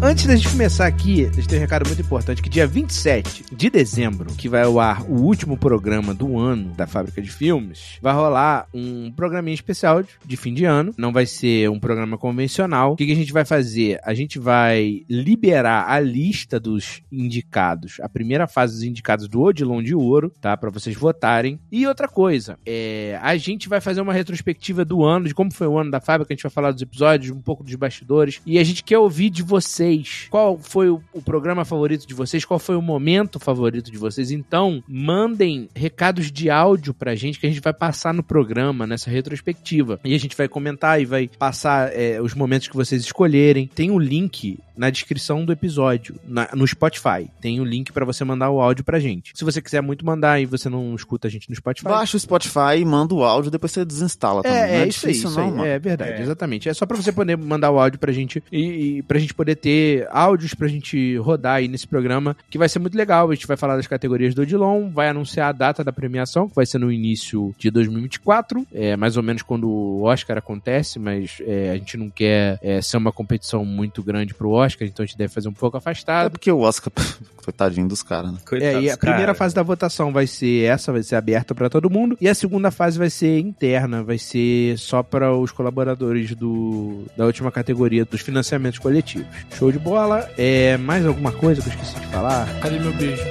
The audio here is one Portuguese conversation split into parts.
Antes da gente começar aqui, a gente tem um recado muito importante, que dia 27 de dezembro, que vai ao ar o último programa do ano da Fábrica de Filmes, vai rolar um programinha especial de, fim de ano. Não vai ser um programa convencional. O que, que a gente vai fazer? A gente vai liberar a lista dos indicados, a primeira fase dos indicados do Odilon de Ouro, tá? Pra vocês votarem. E outra coisa, é, a gente vai fazer uma retrospectiva do ano, de como foi o ano da Fábrica, a gente vai falar dos episódios, um pouco dos bastidores, e a gente quer ouvir de vocês qual foi o, o programa favorito de vocês, qual foi o momento favorito de vocês. Então, mandem recados de áudio pra gente que a gente vai passar no programa, nessa retrospectiva. E a gente vai comentar e vai passar é, os momentos que vocês escolherem. Tem o link na descrição do episódio, na- no Spotify. Tem o link pra você mandar o áudio pra gente. Se você quiser muito mandar e você não escuta a gente no Spotify, Baixa o Spotify e manda o áudio, depois você desinstala também. é, não é é isso aí, difícil isso não, aí. mano. É verdade, É. exatamente. É só pra você poder mandar o áudio pra gente e, e pra gente poder ter áudios pra gente rodar aí nesse programa, que vai ser muito legal. A gente vai falar das categorias do Odilon, vai anunciar a data da premiação, que vai ser no início de 2024, é mais ou menos quando o Oscar acontece, mas é, a gente não quer é, ser uma competição muito grande pro Oscar, então a gente deve fazer um pouco É afastado. porque o Oscar, coitadinho dos caras, né? É, e a primeira fase da votação vai ser essa, vai ser aberta pra todo mundo. E a segunda fase vai ser interna, vai ser só para os colaboradores do, da última categoria dos financiamentos coletivos. Show de bola. É mais alguma coisa que eu esqueci de falar? Cadê meu beijo?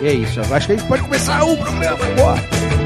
E é isso. Acho que a gente pode começar o programa. Boa.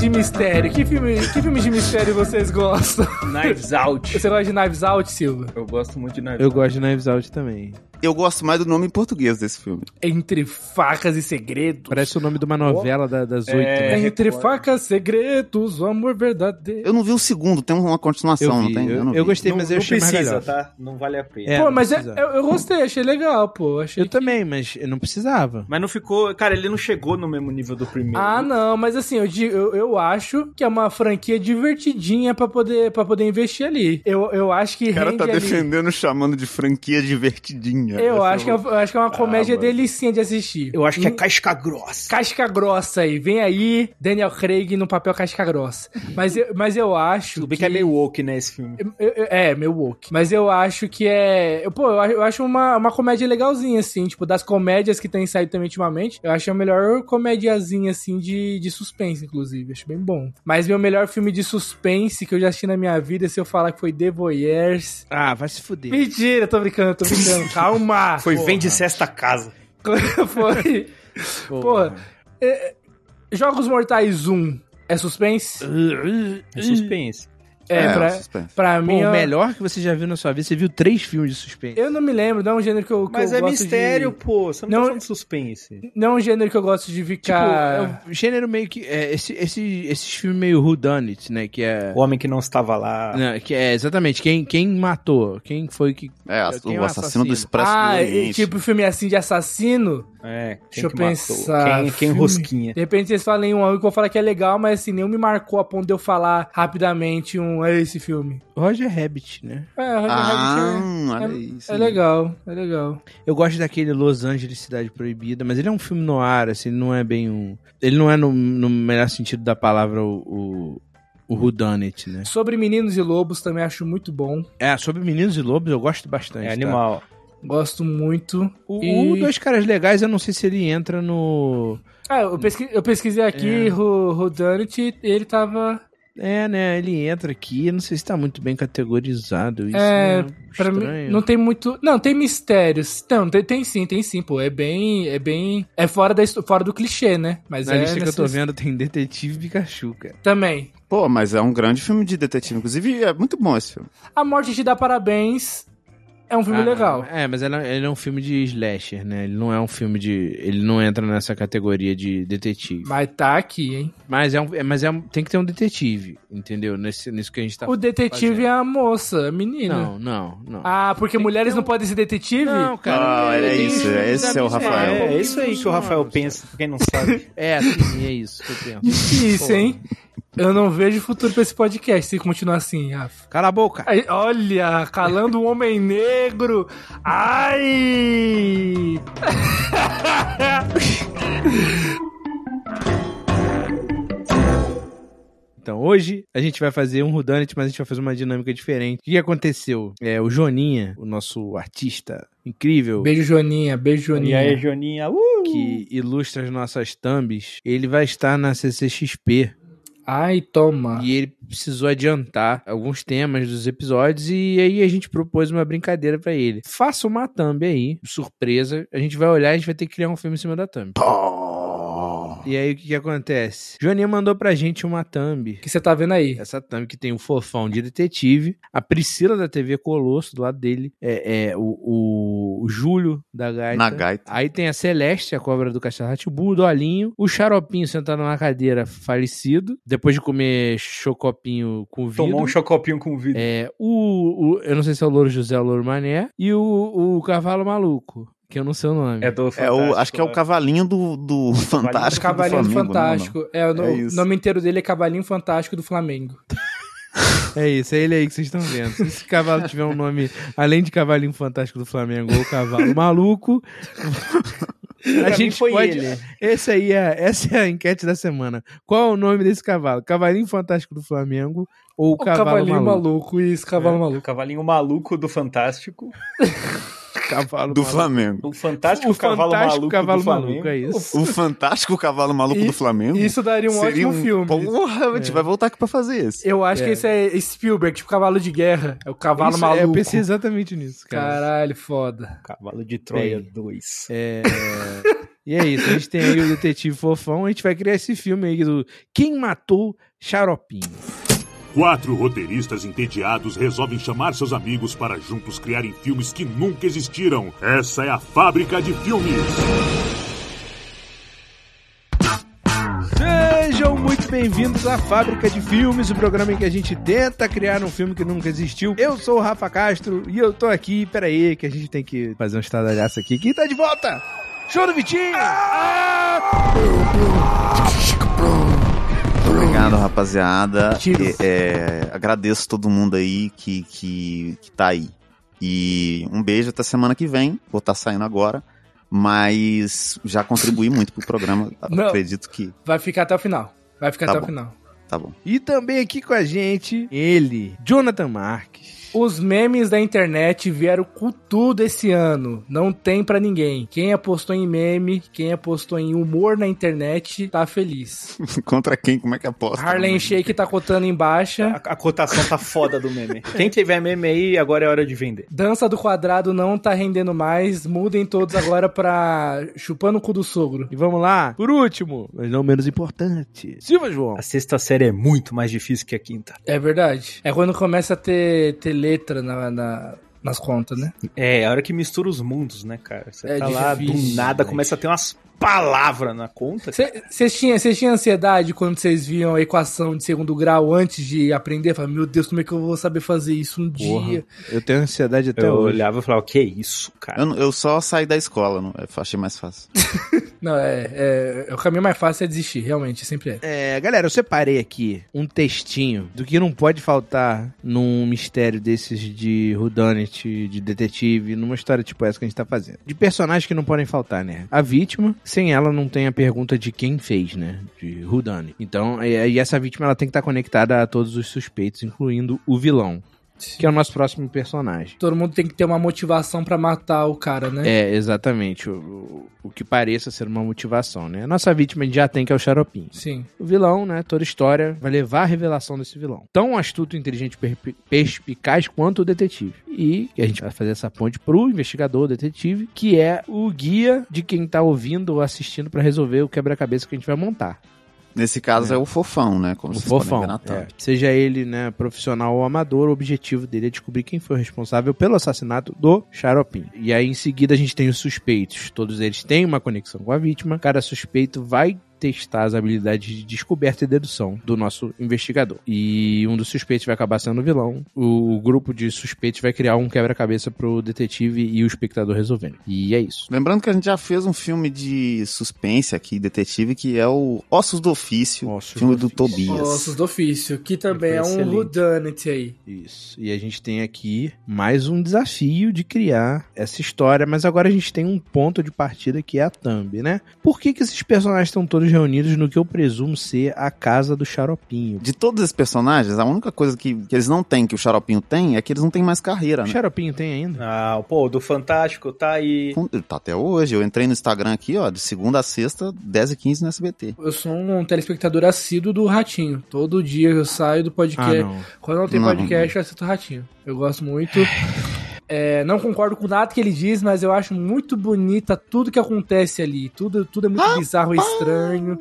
De mistério. Que, filme, que filmes de mistério vocês gostam? Knives Out. Você gosta de Knives Out, Silva? Eu gosto muito de Knives Eu Out. gosto de Knives Out também. Eu gosto mais do nome em português desse filme. Entre facas e segredos. Parece o nome de uma novela da- das oito. É, né? Entre Record. facas, segredos, o amor verdadeiro. Eu não vi o segundo, tem uma continuação, Eu, não vi, tem? eu, não eu gostei, Não, mas eu não achei mais precisa, legal. tá? Não vale a pena. É, pô, não mas é- eu, eu gostei, achei legal, pô. Achei Eu que- também, mas eu não precisava. Mas não ficou... Cara, ele não chegou no mesmo nível do primeiro. Ah, não, mas assim, eu, eu, eu acho que é uma franquia divertidinha pra poder, pra poder investir ali. Eu, eu acho que O cara rende tá ali- defendendo, chamando de franquia divertidinha. Eu Essa acho, que é, eu acho que é uma comédia mano. delicinha de assistir. Eu acho que é Hum, casca grossa. Casca grossa aí. Vem aí, Daniel Craig no papel casca grossa. Mas eu, mas eu acho. Tudo bem que é meio woke, né, esse filme. Eu- eu- É, meu woke. Mas eu acho que é. eu- Pô, eu acho- eu uma, uma comédia legalzinha, assim. Tipo, das comédias que tem saído também ultimamente, eu acho a melhor comediazinha, assim, de, de suspense, inclusive. Acho bem bom. Mas meu melhor filme de suspense que eu já assisti na minha vida, se eu falar que foi The Voyeurs. Ah, vai se fuder. Mentira, tô brincando, tô brincando. Calma! Foi porra. Vem de Sexta Casa. foi. Porra. É, Jogos Mortais 1 é suspense? É suspense. É, É, pra, suspense. pra Pô, mim. o é- melhor que você já viu na sua vida, você viu três filmes de suspense. Eu não me lembro, não é um gênero que eu, que Mas eu é gosto mistério, de... pô. Você não, Não- tá falando de suspense. Não é um gênero que eu gosto de Tipo, ficar... é um gênero meio que. É, esse, esse, esses filmes meio whodunit, né? Que é. O homem que não estava lá. né, que é exatamente quem, quem matou, quem foi que. É, Quem é o o assassino assassino? do Expresso ah, do e, Oriente. tipo filme assim de assassino. É, Deixa eu pensar. Quem, quem rosquinha? De repente vocês falam em um que eu vou falar que é legal, mas assim, nem me marcou a ponto de eu falar rapidamente um... É esse filme. Roger Rabbit, né? É, Roger Ah, Rabbit olha é, isso. é, é legal, é legal. Eu gosto daquele Los Angeles Cidade Proibida, mas ele é um filme no ar, assim, ele não é bem um. Ele não é no, no melhor sentido da palavra o. o o whodunit, né? Sobre Meninos e Lobos também acho muito bom. É, sobre Meninos e Lobos eu gosto bastante. É tá? Gosto muito. O, E- o Dois Caras Legais, eu não sei se ele entra no. Ah, eu, pesqui- eu pesquisei aqui, É. o Rudanit, ele tava. É, né? Ele entra aqui, não sei se tá muito bem categorizado isso. É, né? pra mim, não tem muito. Não, tem mistérios. Não, tem, tem sim, tem sim, pô. É bem. É bem. É fora, da, fora do clichê, né? Mas Na é. lista que eu tô nessa- vendo tem Detetive Pikachu, cara. Também. Pô, mas é um grande filme de detetive. Inclusive, é muito bom esse filme. A Morte te dá parabéns. É um filme Ah, legal. É, mas ele é, ele é um filme de slasher, né? Ele não é um filme de. Ele não entra nessa categoria de detetive. Mas tá aqui, hein? Mas, é um, é- mas é um- tem que ter um detetive, entendeu? Nesse, nisso que a gente tá o detetive fazendo. é a moça, a menina. Não, não, não. Ah, porque mulheres não podem ser detetive? não, Ah, ele é tem isso, é esse é o. Rafael. É, é isso aí que o Rafael pensa, pra quem não sabe. É, sim, é isso que eu penso. Difícil, hein? Eu não vejo futuro pra esse podcast se continuar assim, Rafa. Cala a boca. Ai, olha, calando um homem negro. Ai! Então, hoje a gente vai fazer um Rudanit, mas a gente vai fazer uma dinâmica diferente. O que aconteceu? É, o Joninha, o nosso artista incrível, Beijo, Joninha. Beijo, E Joninha. aí, Joninha? Uh! que ilustra as nossas thumbs, ele vai estar na CCXP. Ai, toma. E ele precisou adiantar alguns temas dos episódios e aí a gente propôs uma brincadeira pra ele. Faça uma thumb aí, surpresa. A gente vai olhar e a gente vai ter que criar um filme em cima da thumb. E aí o que, que acontece? Joninha mandou pra gente uma thumb. Que você tá vendo aí? Essa thumb que tem o fofão de detetive, a Priscila da TV Colosso do lado dele, é, é o, o, o Júlio da Gaita. Na gaita. Aí tem a Celeste, a cobra do Castelo Ratibu, o Dolinho, o Xaropinho sentado na cadeira falecido, depois de comer chocopinho com vidro. Tomou um chocopinho com vidro. É, o, o- eu não sei se é o Louro José ou o Louro Mané, e o, o Cavalo Maluco, que eu não sei o nome. É do É o, acho que é o né? cavalinho do, do Fantástico. Cavalinho do Flamengo, Fantástico. É, o no- É isso. nome inteiro dele é Cavalinho Fantástico do Flamengo. É isso, é ele aí que vocês estão vendo. Se esse cavalo tiver um nome, além de Cavalinho Fantástico do Flamengo ou Cavalo Maluco, a Pra gente foi pode... ele. Esse aí é, essa é a enquete da semana. Qual é o nome desse cavalo? Cavalinho Fantástico do Flamengo ou O Cavalo Cavalinho Maluco? maluco. Isso, Cavalo O Maluco. cavalinho maluco do Fantástico. Cavalo Do Maluco. Flamengo. O Fantástico O Cavalo Fantástico Maluco Cavalo do Maluco, Flamengo. é isso. O Fantástico Cavalo Maluco E- do Flamengo. Isso daria um Seria ótimo filme. Porra, a gente vai voltar aqui pra fazer esse. Eu acho que esse é Spielberg, tipo Cavalo de Guerra. É o Cavalo Isso, é, Maluco. Eu pensei exatamente nisso, cara. Caralho, foda. Cavalo de Troia Bem. 2. É... E é isso, a gente tem aí o Detetive Fofão, a gente vai criar esse filme aí do Quem Matou Xaropinho. Quatro roteiristas entediados resolvem chamar seus amigos para juntos criarem filmes que nunca existiram. Essa é a fábrica de filmes. Sejam muito bem-vindos à Fábrica de Filmes, o programa em que a gente tenta criar um filme que nunca existiu. Eu sou o Rafa Castro e eu tô aqui, peraí, que a gente tem que fazer um estadalhaço aqui. Quem tá de volta? Show do Vitinho! Ah! Obrigado, rapaziada. Tiro. É, agradeço todo mundo aí que, que, que tá aí. E um beijo até semana que vem. Vou estar saindo agora. Mas já contribuí muito pro programa. Não. Acredito que. Vai ficar até o final. Vai ficar Tá até bom. o final. Tá bom. E também aqui com a gente, ele, Jonathan Marques. Os memes da internet vieram com tudo esse ano. Não tem pra ninguém. Quem apostou em meme, quem apostou em humor na internet, tá feliz. Contra quem? Como é que aposta? Harlem Shake tá cotando em baixa. A, a cotação tá foda do meme. Quem tiver meme aí, agora é hora de vender. Dança do quadrado não tá rendendo mais. Mudem todos agora pra chupando o cu do sogro. E vamos lá, por último, mas não menos importante, Silva João. A sexta série é muito mais difícil que a quinta. É verdade. É quando começa a ter, ter letra na, na- nas contas, né? É, a hora que mistura os mundos, né, cara? Você É tá lá, difícil, do nada, né? começa a ter umas palavras na conta. Vocês tinham, cês tinham ansiedade quando vocês viam a equação de segundo grau antes de aprender? Falavam, meu Deus, como é que eu vou saber fazer isso um Porra, dia? eu tenho ansiedade até Eu hoje. olhava e falava, que isso, cara? Eu, eu só saí da escola, não, eu achei mais fácil. Não, é, é, é o caminho mais fácil é desistir, realmente, sempre é. É, galera, eu separei aqui um textinho do que não pode faltar num mistério desses de whodunit, de detetive, numa história tipo essa que a gente tá fazendo. De personagens que não podem faltar, né? A vítima, sem ela não tem a pergunta de quem fez, né? De whodunit. Então, e, e essa vítima ela tem que estar conectada a todos os suspeitos, incluindo o vilão, que é o nosso próximo personagem. Todo mundo tem que ter uma motivação pra matar o cara, né? É, exatamente. O, o, o que pareça ser uma motivação, né? A nossa vítima a gente já tem, que é o Xaropinho. Sim. O vilão, né? Toda história vai levar à revelação desse vilão. Tão astuto, inteligente, perspicaz quanto o detetive. E a gente vai fazer essa ponte pro investigador, o detetive, que é o guia de quem tá ouvindo ou assistindo pra resolver o quebra-cabeça que a gente vai montar. Nesse caso É. é, o fofão, né? Como O fofão. é. Seja ele, né, profissional ou amador, o objetivo dele é descobrir quem foi o responsável pelo assassinato do Xaropim. E aí, em seguida, a gente tem os suspeitos. Todos eles têm uma conexão com a vítima. Cada suspeito vai testar as habilidades de descoberta e dedução do nosso investigador. E um dos suspeitos vai acabar sendo o vilão. O grupo de suspeitos vai criar um quebra-cabeça pro detetive e o espectador resolvendo. E é isso. Lembrando que a gente já fez um filme de suspense aqui, detetive, que é o Ossos do Ofício, Ossos filme do do. Tobias. Ossos do ofício, que também é um whodunit aí. Isso. E a gente tem aqui mais um desafio de criar essa história, mas agora a gente tem um ponto de partida que é a thumb, né? Por que, que esses personagens estão todos todos reunidos no que eu presumo ser a casa do Xaropinho. De todos esses personagens, a única coisa que, que eles não têm, que o Xaropinho tem, é que eles não têm mais carreira, O né? Xaropinho tem ainda? Ah, pô, do Fantástico tá aí. Tá até hoje. Eu entrei no Instagram aqui, ó, de segunda a sexta, 10 e 15 no SBT. Eu sou um telespectador assíduo do Ratinho. Todo dia eu saio do Ah, podcast. não. Quando não tem Não. podcast, eu assisto o Ratinho. Eu gosto muito. É, não concordo com nada que ele diz, mas eu acho muito bonita tudo que acontece ali. Tudo, tudo é muito bizarro e estranho.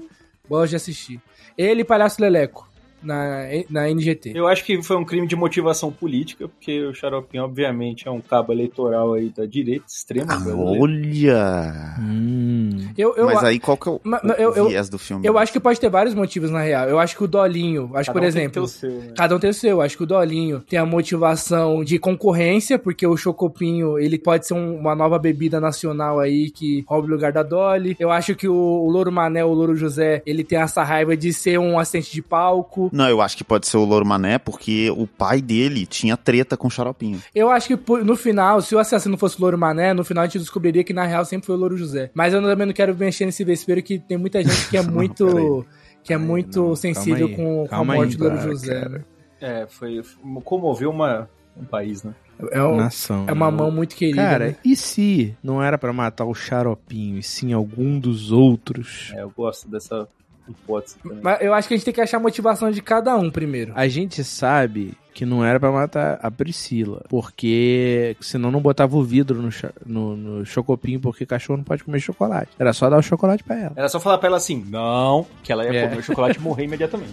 Gosto de assistir. Ele e Palhaço Leleco, na, na NGT. Eu acho que foi um crime de motivação política, porque o Xaropinho, obviamente, é um cabo eleitoral aí da direita extrema. brasileira. Olha! Hum. Eu, eu, Mas aí qual que é o, Ma- o eu- eu- viés do filme? eu acho que pode ter vários motivos, na real. Eu acho que o Dolinho, acho que, Cada por um exemplo, seu, né? Cada um tem o seu. Acho que o Dolinho tem a motivação de concorrência, porque o Chocopinho, ele pode ser um- uma nova bebida nacional aí que rouba o lugar da Dolly. Eu acho que o, o Louro Mané, o Louro José, ele tem essa raiva de ser um assistente de palco. Não, eu acho que pode ser o Louro Mané, porque o pai dele tinha treta com o Xaropinho. Eu acho que no final, se o assassino fosse o Louro Mané, no final a gente descobriria que na real sempre foi o Louro José. Mas eu também não quero mexer nesse vespeiro que tem muita gente que é muito... que é muito não, sensível aí, com, com a morte aí, do Louro cara, José, cara. né? É, foi. comoveu uma, um país, né? É, um- Nação. é uma né? mão muito querida, Cara, né? e se não era pra matar o Xaropinho, e sim algum dos outros? É, eu gosto dessa hipótese também. Mas eu acho que a gente tem que achar a motivação de cada um primeiro. A gente sabe que não era pra matar a Priscila, porque senão não botava o vidro no, no, no chocopinho, porque cachorro não pode comer chocolate. Era só dar o chocolate pra ela. Era só falar pra ela assim, não, que ela ia É. comer o chocolate e morrer imediatamente.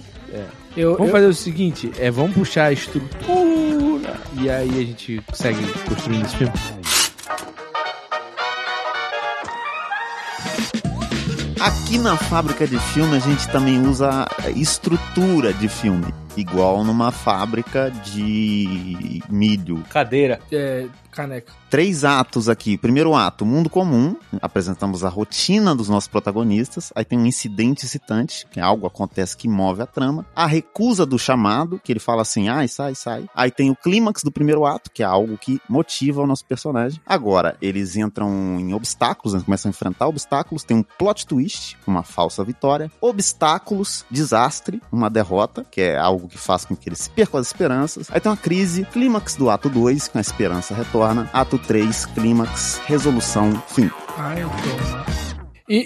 Eu, Vamos eu- fazer o seguinte, é, vamos puxar a estrutura e aí a gente segue construindo esse filme. Aqui na fábrica de filme a gente também usa a estrutura de filme, igual numa fábrica de milho. Cadeira. é, caneca. Três atos aqui. Primeiro ato, mundo comum. Apresentamos a rotina dos nossos protagonistas. Aí tem um incidente excitante, que é algo acontece que move a trama. A recusa do chamado, que ele fala assim, ai, sai, sai. Aí tem o clímax do primeiro ato, que é algo que motiva o nosso personagem. Agora, eles entram em obstáculos, eles começam a enfrentar obstáculos. Tem um plot twist, uma falsa vitória. Obstáculos, desastre, uma derrota, que é algo que faz com que eles percam as esperanças. Aí tem uma crise, clímax do ato 2, com a esperança retorna. Ato 3, clímax, resolução, fim. Ai, eu tô. E,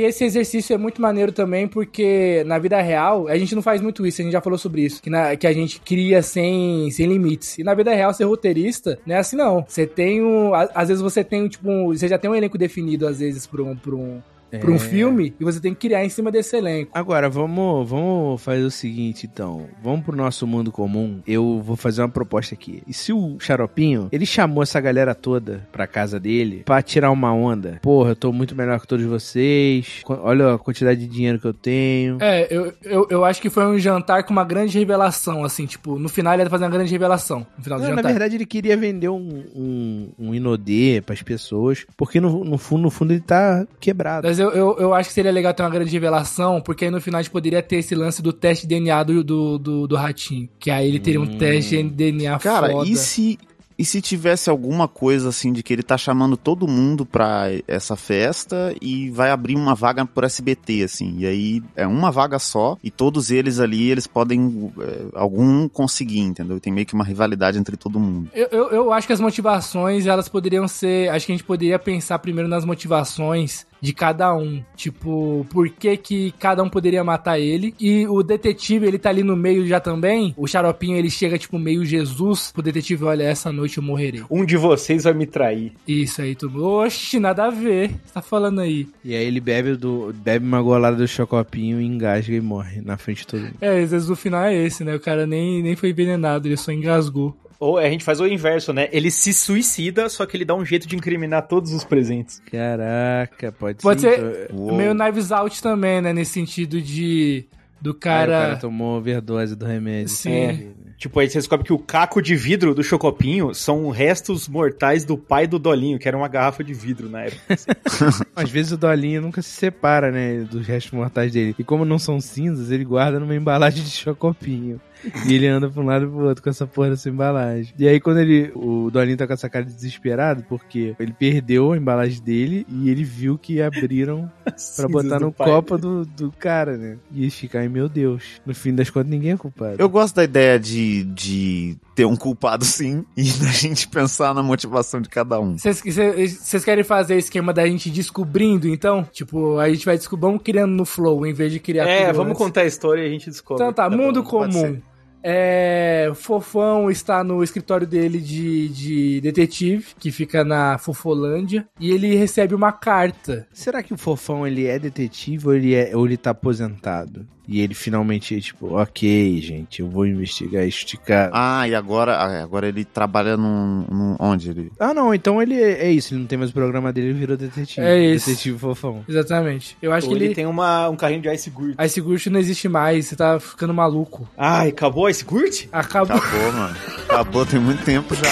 e- esse exercício é muito maneiro também, porque na vida real, a gente não faz muito isso, a gente já falou sobre isso, que, na- que a gente cria sem, sem limites. E na vida real, ser roteirista não é assim, não. Você tem um. Às vezes você tem, tipo, um- você já tem um elenco definido, às vezes, pra um, pra um, pra um É. filme, e você tem que criar em cima desse elenco. Agora, vamos, vamos fazer o seguinte, então. Vamos pro nosso mundo comum. Eu vou fazer uma proposta aqui. E se o Xaropinho, ele chamou essa galera toda pra casa dele pra tirar uma onda? Porra, eu tô muito melhor que todos vocês. Olha a quantidade de dinheiro que eu tenho. É, eu, eu, eu acho que foi um jantar com uma grande revelação, assim, tipo, no final ele ia fazer uma grande revelação, no final do Não, na jantar. verdade, ele queria vender um, um, um Inodê pras pessoas, porque no, no fundo, no fundo, ele tá quebrado. Mas eu, eu, eu acho que seria legal ter uma grande revelação, porque aí no final a gente poderia ter esse lance do teste de DNA do, do, do, do ratinho. Que aí ele teria um teste de DNA Cara, foda. e se, e se tivesse alguma coisa assim de que ele tá chamando todo mundo pra essa festa e vai abrir uma vaga por SBT, assim, e aí é uma vaga só e todos eles ali, eles podem é, algum conseguir, entendeu? Tem meio que uma rivalidade entre todo mundo. Eu, eu, eu acho que as motivações, elas poderiam ser. Acho que a gente poderia pensar primeiro nas motivações de cada um. Tipo, por que que cada um poderia matar ele. E o detetive, ele tá ali no meio já também. O xaropinho, ele chega, tipo, meio Jesus. O detetive, olha, essa noite eu morrerei. Um de vocês vai me trair. Isso aí, tudo. Oxi, nada a ver. Você tá falando aí. E aí ele bebe, do, bebe uma golada do chocopinho, engasga e morre na frente de todo mundo. É, às vezes o final é esse, né? O cara nem, nem foi envenenado, ele só engasgou. Ou a gente faz o inverso, né? Ele se suicida, só que ele dá um jeito de incriminar todos os presentes. Caraca, pode, Pode ser. ser Uou. meio Knives Out também, né? Nesse sentido de. Do Cara... cara. o cara tomou overdose do remédio. Sim. É. Tipo, aí você descobre que o caco de vidro do Chocopinho são restos mortais do pai do Dolinho, que era uma garrafa de vidro na época. Às vezes o Dolinho nunca se separa, né, dos restos mortais dele. E como não são cinzas, ele guarda numa embalagem de chocopinho. E ele anda pra um lado e pro outro com essa porra dessa embalagem. E aí quando ele. O Dolinho tá com essa cara de desesperado, porque ele perdeu a embalagem dele e ele viu que abriram pra botar no copo do, do cara, né? E ele fica, ai meu Deus. No fim das contas, ninguém é culpado. Eu gosto da ideia de, de ter um culpado sim e da gente pensar na motivação de cada um. Vocês vocês querem fazer o esquema da gente descobrindo, então? Tipo, a gente vai descobrir, vamos criando no flow, em vez de criar É, tudo vamos antes. contar a história e a gente descobre. Então tá, bom, mundo pode comum. É, Fofão está no escritório dele de, de detetive, que fica na Fofolândia, e ele recebe uma carta. Será que o Fofão ele é detetive ou ele, é, ou ele tá aposentado? E ele finalmente, tipo, ok, gente, eu vou investigar este cara. Ah, e agora, ah, agora ele trabalha num, num- Onde ele. Ah, não, então ele é é isso, ele não tem mais o programa dele, ele virou detetive. É isso. Detetive Fofão. Exatamente. Eu acho Ou que ele, ele. tem uma, um carrinho de Ice Gurt. Ice Gurt não existe mais, você tá ficando maluco. Ai, acabou a Ice Gurt? Acabou. Acabou, mano. Acabou, tem muito tempo já,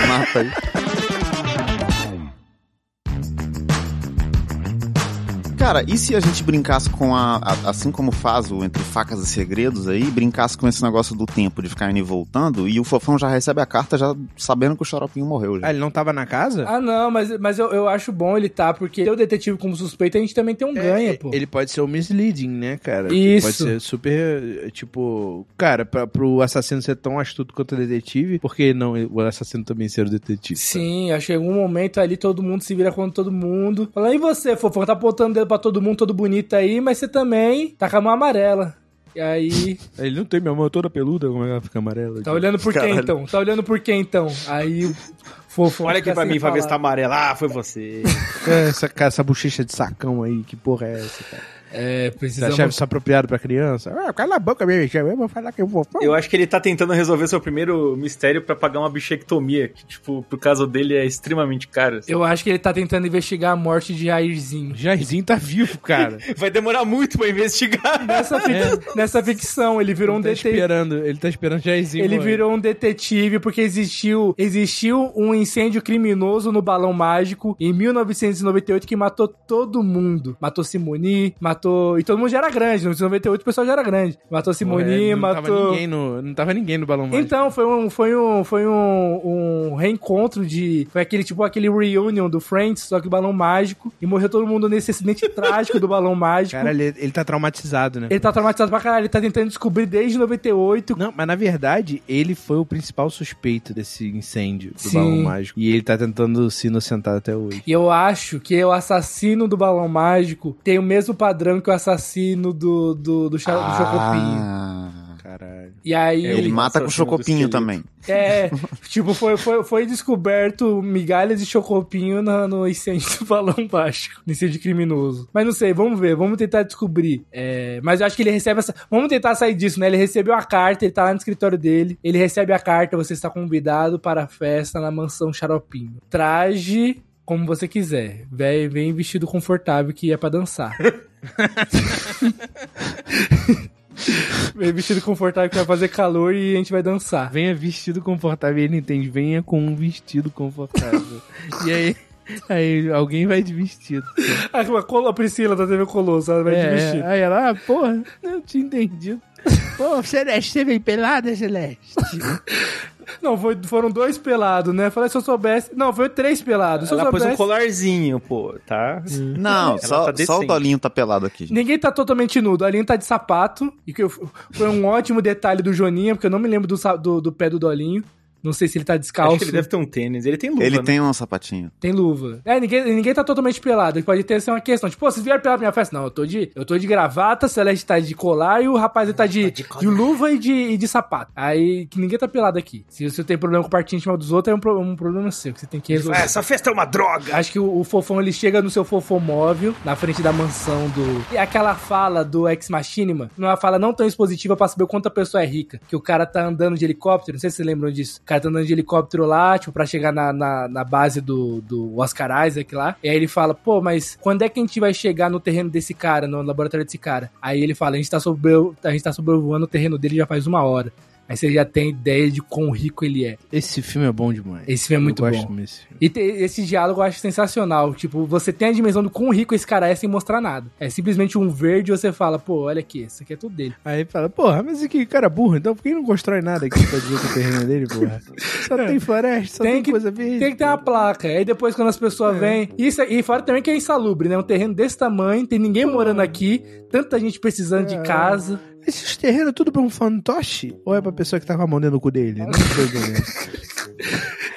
na mata aí. Cara, e se a gente brincasse com a, a- Assim como faz o Entre Facas e Segredos aí, brincasse com esse negócio do tempo de ficar indo e voltando, e o Fofão já recebe a carta já sabendo que o Xaropinho morreu já. Ah, ele não tava na casa? Ah, não, mas, mas eu, eu acho bom ele tá, porque ter o detetive como suspeito, a gente também tem um ganha, pô. Ele pode ser o misleading, né, cara? Isso. Pode ser super, tipo... Cara, pra, pro assassino ser tão astuto quanto o detetive, por que não o assassino também ser o detetive? Sim, acho que em algum momento ali todo mundo se vira contra todo mundo. Fala, e você, fofão, tá apontando o dedo pra todo mundo, todo bonito aí, mas você também tá com a mão amarela. E aí, Ele não tem minha mão toda peluda, como é que ela fica amarela? tá olhando por quem Caralho. então? Tá olhando por quem então? Aí o fofão. Olha aqui pra mim, vai ver se tá falar. amarela. Ah, foi você. É, essa, cara, essa bochecha de sacão aí, que porra é essa, cara? É, Você precisamos. achava isso apropriado pra criança? Ah, cala a boca, meu eu vou falar que eu vou... Eu acho que ele tá tentando resolver seu primeiro mistério pra pagar uma bichectomia, que, tipo, pro caso dele é extremamente caro. assim. Eu acho que ele tá tentando investigar a morte de Jairzinho. Jairzinho tá vivo, cara. Vai demorar muito pra investigar. Nessa, fic- nessa ficção, ele virou um ele tá detetive. esperando, ele tá esperando Jairzinho Ele morrer. virou um detetive porque existiu, existiu um incêndio criminoso no balão mágico em 1998 que matou todo mundo. Matou Simoni, matou. E todo mundo já era grande. No 98 o pessoal já era grande. Matou Simoni, é, não matou. Tava ninguém no, não tava ninguém no balão mágico. Então, foi um, foi um, foi um, um reencontro de. Foi aquele tipo aquele reunion do Friends, só que o balão mágico. E morreu todo mundo nesse acidente trágico do balão mágico. Cara, ele, ele tá traumatizado, né? Ele tá traumatizado pra caralho, ele tá tentando descobrir desde 98 Não, mas na verdade, ele foi o principal suspeito desse incêndio do Sim. balão mágico. E ele tá tentando se inocentar até hoje. E eu acho que o assassino do balão mágico tem o mesmo padrão que o assassino do, do, do, cha- do Chocopinho. Ah, Caralho. E aí. ele mata com Chocopinho também. É, tipo, foi, foi, foi descoberto migalhas de chocopinho na- no incêndio do balão mágico. No incêndio criminoso. Mas não sei, vamos ver, vamos tentar descobrir. É, mas eu acho que ele recebe essa. Vamos tentar sair disso, né? Ele recebeu a carta, ele tá lá no escritório dele. Ele recebe a carta, você está convidado para a festa na mansão Xaropinho. Traje. Como você quiser. Vem, vem vestido confortável que é pra dançar. vem vestido confortável que vai fazer calor e a gente vai dançar. Venha vestido confortável. E ele entende, venha com um vestido confortável. e aí, aí alguém vai de vestido. Ah, a Priscila da TV Colosso, ela vai de É, vestir. aí ela, ah, porra, não tinha entendido. Pô, Celeste, você vem pelada, Celeste? Não, foi- foram dois pelados, né? Falei, se eu soubesse. Não, foi três pelados. Se Ela pôs um soubesse. colarzinho, pô, tá? Não, só, tá só o. Dolinho tá pelado aqui. gente. Ninguém tá totalmente nudo. A Aline tá de sapato. E que eu- foi um ótimo detalhe do Joninha, porque eu não me lembro do, do, do pé do Dolinho. Não sei se ele tá descalço. Acho que ele deve ter um tênis. Ele tem luva, Ele né? tem um sapatinho. Tem luva. É, ninguém, ninguém tá totalmente pelado. Pode ter sido uma questão. Tipo, vocês vieram pelado pra minha festa? Não, eu tô de, eu tô de gravata, Celeste tá de colar e o rapaz ele tá de, de, luva e de, e de sapato. Aí, que ninguém tá pelado aqui. Se você tem problema com parte íntima dos outros, é um, pro- um problema seu, que você tem que resolver. Ah, essa festa é uma droga! Acho que o, o fofão ele chega no seu fofomóvel, na frente da mansão do. E aquela fala do Ex Machinima, não é uma fala não tão expositiva pra saber o quanto a pessoa é rica. Que o cara tá andando de helicóptero, não sei se vocês lembram disso. Cara tá andando de helicóptero lá, tipo, pra chegar na, na, na base do, do Oscar Isaac lá. E aí ele fala, pô, mas quando é que a gente vai chegar no terreno desse cara, no laboratório desse cara? Aí ele fala, a gente tá, sobre, a gente tá sobrevoando o terreno dele já faz uma hora. Aí você já tem ideia de quão rico ele é. Esse filme é bom demais. Esse filme é muito eu gosto bom. desse filme. E te- esse diálogo eu acho sensacional. Tipo, você tem a dimensão do quão rico esse cara é sem mostrar nada. É simplesmente um verde e você fala, pô, olha aqui, isso aqui é tudo dele. Aí fala, porra, mas aqui cara burro, então por que não constrói nada aqui pra dizer que o terreno é dele, porra? Só tem floresta, só tem, Tem que- coisa verde. Tem que ter uma placa. Aí depois, quando as pessoas vêm. Isso, e fora também que é insalubre, né? Um terreno desse tamanho, tem ninguém morando aqui, tanta gente precisando de casa. Esses terrenos é tudo pra um fantoche? Ou é pra pessoa que tá com a mão dentro do cu dele? Não entendendo.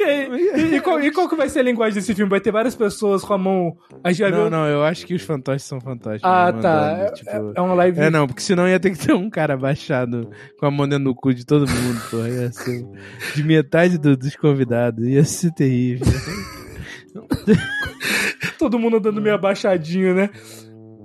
E, e- qual, e qual que vai ser a linguagem desse filme? Vai ter várias pessoas com a mão. A gente não, não, eu acho que os fantoches são fantoches. Ah, mesmo, tá. É, tipo- é uma live. É, não, porque senão ia ter que ter um cara abaixado com a mão dentro do cu de todo mundo, porra. Ia ser de metade do- dos convidados. Ia ser terrível. Todo mundo andando meio abaixadinho, né?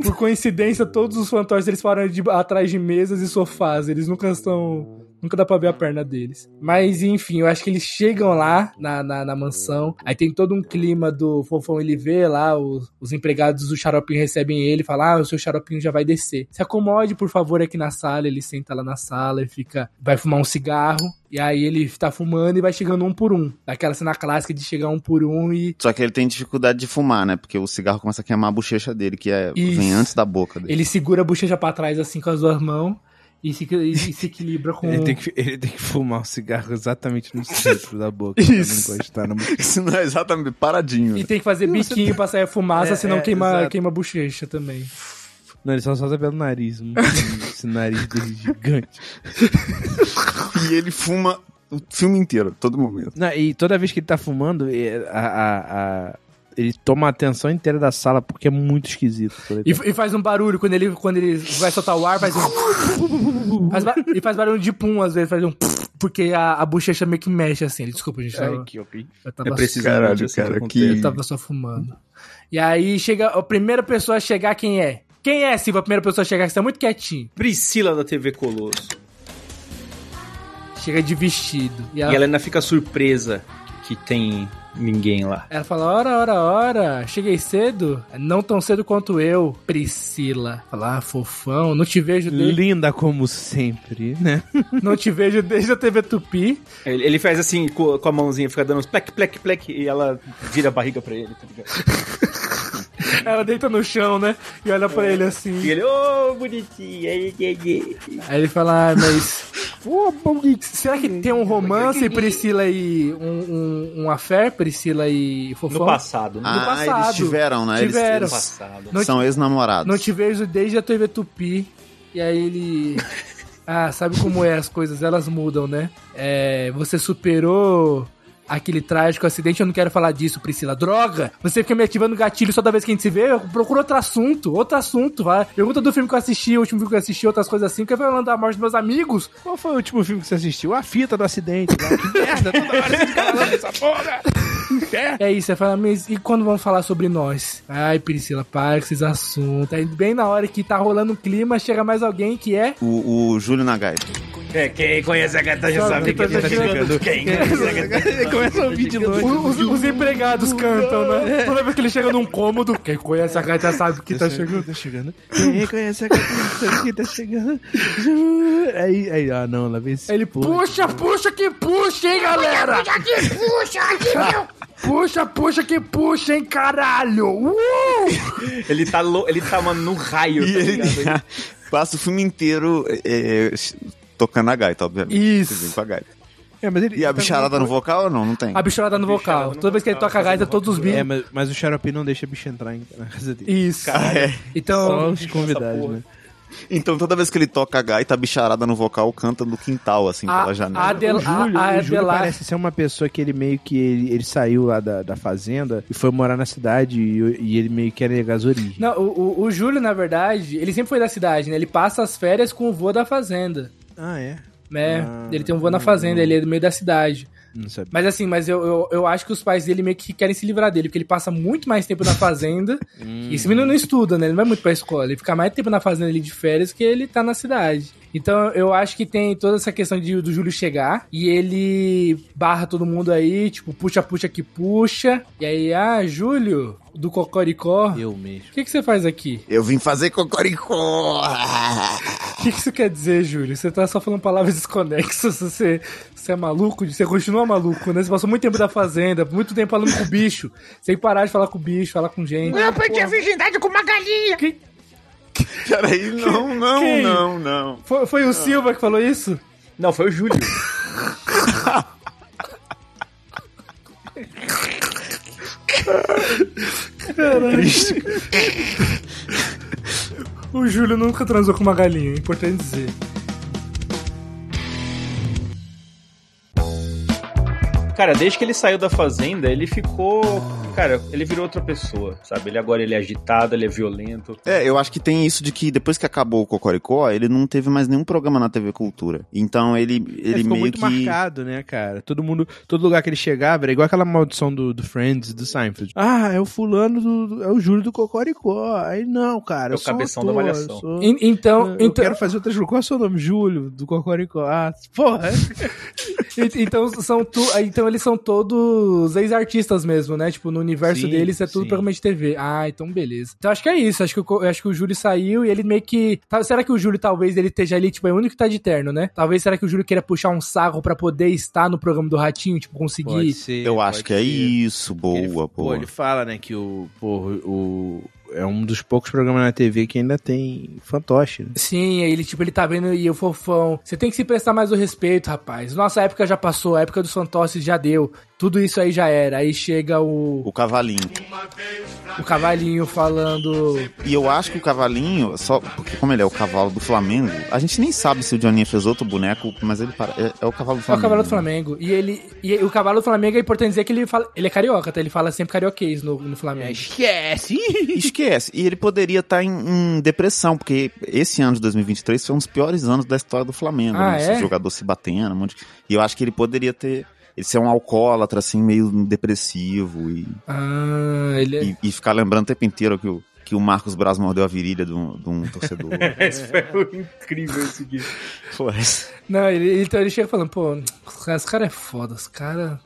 Por coincidência, todos os fantoches eles param de, atrás de mesas e sofás. Eles nunca estão. Nunca dá pra ver a perna deles. Mas, enfim, eu acho que eles chegam lá na, na, na mansão. Aí tem todo um clima do fofão ele vê lá, os, os empregados do xaropinho recebem ele e falam: Ah, o seu xaropinho já vai descer. Se acomode, por favor, aqui na sala. Ele senta lá na sala e fica. Vai fumar um cigarro. E aí ele tá fumando e vai chegando um por um. Daquela cena clássica de chegar um por um e Só que ele tem dificuldade de fumar, né? Porque o cigarro começa a queimar a bochecha dele, que é, Isso. vem antes da boca dele. Ele segura a bochecha pra trás assim com as duas mãos e se, e se equilibra com. Ele tem, que, ele tem que fumar o cigarro exatamente no centro da boca. Isso. Pra não encostar no... Isso não é exatamente paradinho. E né? tem que fazer biquinho pra sair a fumaça, É, senão é, queima, exato. queima a bochecha também. Não, ele só solta pelo nariz. um- Esse nariz dele gigante. E ele fuma o filme inteiro, todo momento. Não, e toda vez que ele tá fumando, a- a- a- ele toma a atenção inteira da sala porque é muito esquisito. ele E, tá- e faz um barulho quando ele, quando ele vai soltar o ar, faz um. faz ba- e faz barulho de pum, às vezes faz um. Porque a, a bochecha meio que mexe assim. Ele, Desculpa, gente. Ai, Eu, que horrível. eu tava, É precisamente Caralho, assim cara, que eu tava só fumando. E aí chega. A primeira pessoa a chegar, quem é? Quem é, Silva, a primeira pessoa a chegar? Que você tá muito quietinho. Priscila da TV Colosso. Chega de vestido. E E ela, ela ainda fica surpresa que tem ninguém lá. ela fala: Ora, ora, ora, cheguei cedo? Não tão cedo quanto eu, Priscila. Fala, ah, fofão, não te vejo desde, Linda como sempre, né? não te vejo desde a TV Tupi. Ele, ele faz assim com, com a mãozinha, fica dando uns plec, plec, plec, e ela vira a barriga pra ele, tá ligado? Ela deita no chão, né? E olha pra ele assim. E ele, ô, bonitinho, aí, aí, aí. Aí ele fala, ah, mas. Será que tem um romance, Priscila e. Um, um, um affair, Priscila e Fofão? No passado, né? Ah, passado. eles tiveram, né? Eles- Tiveram. No Eles, passado. Não são ex-namorados. Não te vejo desde a TV Tupi. E aí ele. Ah, sabe como é as coisas? Elas mudam, né? É, você superou aquele trágico acidente. Eu não quero falar disso, Priscila. Droga! Você fica me ativando gatilho toda vez que a gente se vê. Procura outro assunto, outro assunto. Vai. Pergunta do filme que eu assisti, o último filme que eu assisti, outras coisas assim. Quer falando da morte dos meus amigos? Qual foi o último filme que você assistiu? A fita do acidente. Lá. Que merda, toda hora dessa porra. É. É isso, você fala, mas e quando vão falar sobre nós? Ai, Priscila, para com esses assuntos. Aí, bem na hora que tá rolando um clima, chega mais alguém que é. O, o Júlio Nagai. É, quem conhece a gata já Sabe que tá tá chegando. Quem conhece a gata começa a ouvir de longe. Os, os empregados cantam, né? Toda vez que ele chega num cômodo, quem conhece a gaita sabe que tá chegando. Tá chegando. Quem conhece a sabe que tá chegando. Aí, aí, ah não, lá vem esse ele puxa, puxa que puxa, hein, galera? Puxa que puxa, Puxa, puxa que puxa, hein, caralho! Uh! Ele tá, lou- ele tá, mano, no raio, E tá ele ligado? passa o filme inteiro é, tocando a gaita, obviamente. Isso. Com a gaita. É, mas ele, E a bicharada no vocal ou não? Não tem. A bicharada no vocal. Toda vez que ele toca a gaita, todos os É, bichos. mas, mas o Xarope não deixa a bicha entrar na casa dele. Isso. Ah, é. Só Então, os convidados, né? Então toda vez que ele toca a gaita, a bicharada no vocal canta no quintal, assim, a, pela janela. a, Adel, O Júlio, a, a o Júlio Adela- parece ser uma pessoa que ele meio que ele, ele saiu lá da, da fazenda e foi morar na cidade e, e ele meio que nega as origens. Não, o, o, o Júlio, na verdade, ele sempre foi da cidade, né? Ele passa as férias com o vô da fazenda. Ah, é? Né? Ah, ele tem um vô na fazenda, ele é do meio da cidade. Não sabia. Mas assim, mas eu, eu, eu acho que os pais dele meio que querem se livrar dele, porque ele passa muito mais tempo na fazenda. e esse menino não estuda, né? Ele não vai muito pra escola. Ele fica mais tempo na fazenda ali de férias que ele tá na cidade. Então eu acho que tem toda essa questão de, do Júlio chegar e ele barra todo mundo aí, tipo, puxa, puxa que puxa. E aí, ah, Júlio, do Cocoricó, o Eu mesmo. que, que você faz aqui? Eu vim fazer cocoricó! O que, que isso quer dizer, Júlio? Você tá só falando palavras desconexas, você, você é maluco? Você continua maluco, né? Você passou muito tempo da fazenda, muito tempo falando com o bicho, sem parar de falar com o bicho, falar com gente. Eu perdi a virgindade com uma galinha. Que- Peraí, não, não, Quem? não, não. Foi, foi o Silva que falou isso? Não, foi o Júlio. O Júlio nunca transou com uma galinha, é importante dizer. Cara, desde que ele saiu da fazenda, ele ficou. Cara, ele virou outra pessoa, sabe? Ele agora ele é agitado, ele é violento. É, eu acho que tem isso de que depois que acabou o Cocoricó, ele não teve mais nenhum programa na TV Cultura. Então ele, ele Ele ficou meio muito que. marcado, né, cara? Todo mundo, todo lugar que ele chegava era igual aquela maldição do, do Friends, do Seinfeld. Ah, é o fulano do, é o Júlio do Cocoricó. Aí não, cara. É o eu sou cabeção da Malhação. eu sou- En- Então, eu então, quero fazer outras Qual é o seu nome? Júlio, do Cocoricó. Ah, porra. en- então são tu, então eles são todos ex-artistas mesmo, né? Tipo, no universo Sim, deles é tudo sim. programa de TV. Ah, então beleza. Então acho que é isso. Acho que, o Co- acho que o Júlio saiu e ele meio que. tá- será que o Júlio talvez ele esteja ali, tipo, é o único que tá de terno, né? Talvez será que o Júlio queira puxar um sarro pra poder estar no programa do Ratinho, tipo, conseguir. ser. Eu acho que é ser. isso, boa, Ele, boa. pô, ele fala, né, que o, pô, o é um dos poucos programas na TV que ainda tem fantoche. Né? Sim, aí ele, tipo, ele tá vendo e o fofão. Você tem que se prestar mais o respeito, rapaz. Nossa época já passou, a época dos fantosses já deu. Tudo isso aí já era. Aí chega o, O cavalinho. o cavalinho falando. E eu acho que o cavalinho, só porque como ele é o cavalo do Flamengo, a gente nem sabe se o Johnny fez outro boneco, mas ele para- é, é o cavalo do É o Flamengo. cavalo do Flamengo. E ele. E o cavalo do Flamengo é importante dizer que ele fala. Ele é carioca, tá? Ele fala sempre carioquês no, no Flamengo. Esquece! Esquece. E ele poderia estar em, em depressão, porque esse ano de 2023 foi um dos piores anos da história do Flamengo. Ah, né? é? Esse jogador se batendo, um monte de... E eu acho que ele poderia ter. Ele ser um alcoólatra, assim, meio depressivo e, Ah, ele é. e, e ficar lembrando o tempo inteiro que o, que o Marcos Braz mordeu a virilha de um, de um torcedor. Esse foi incrível esse aqui. Pô, Não, ele, então ele chega falando, pô, os caras cara é foda, os caras.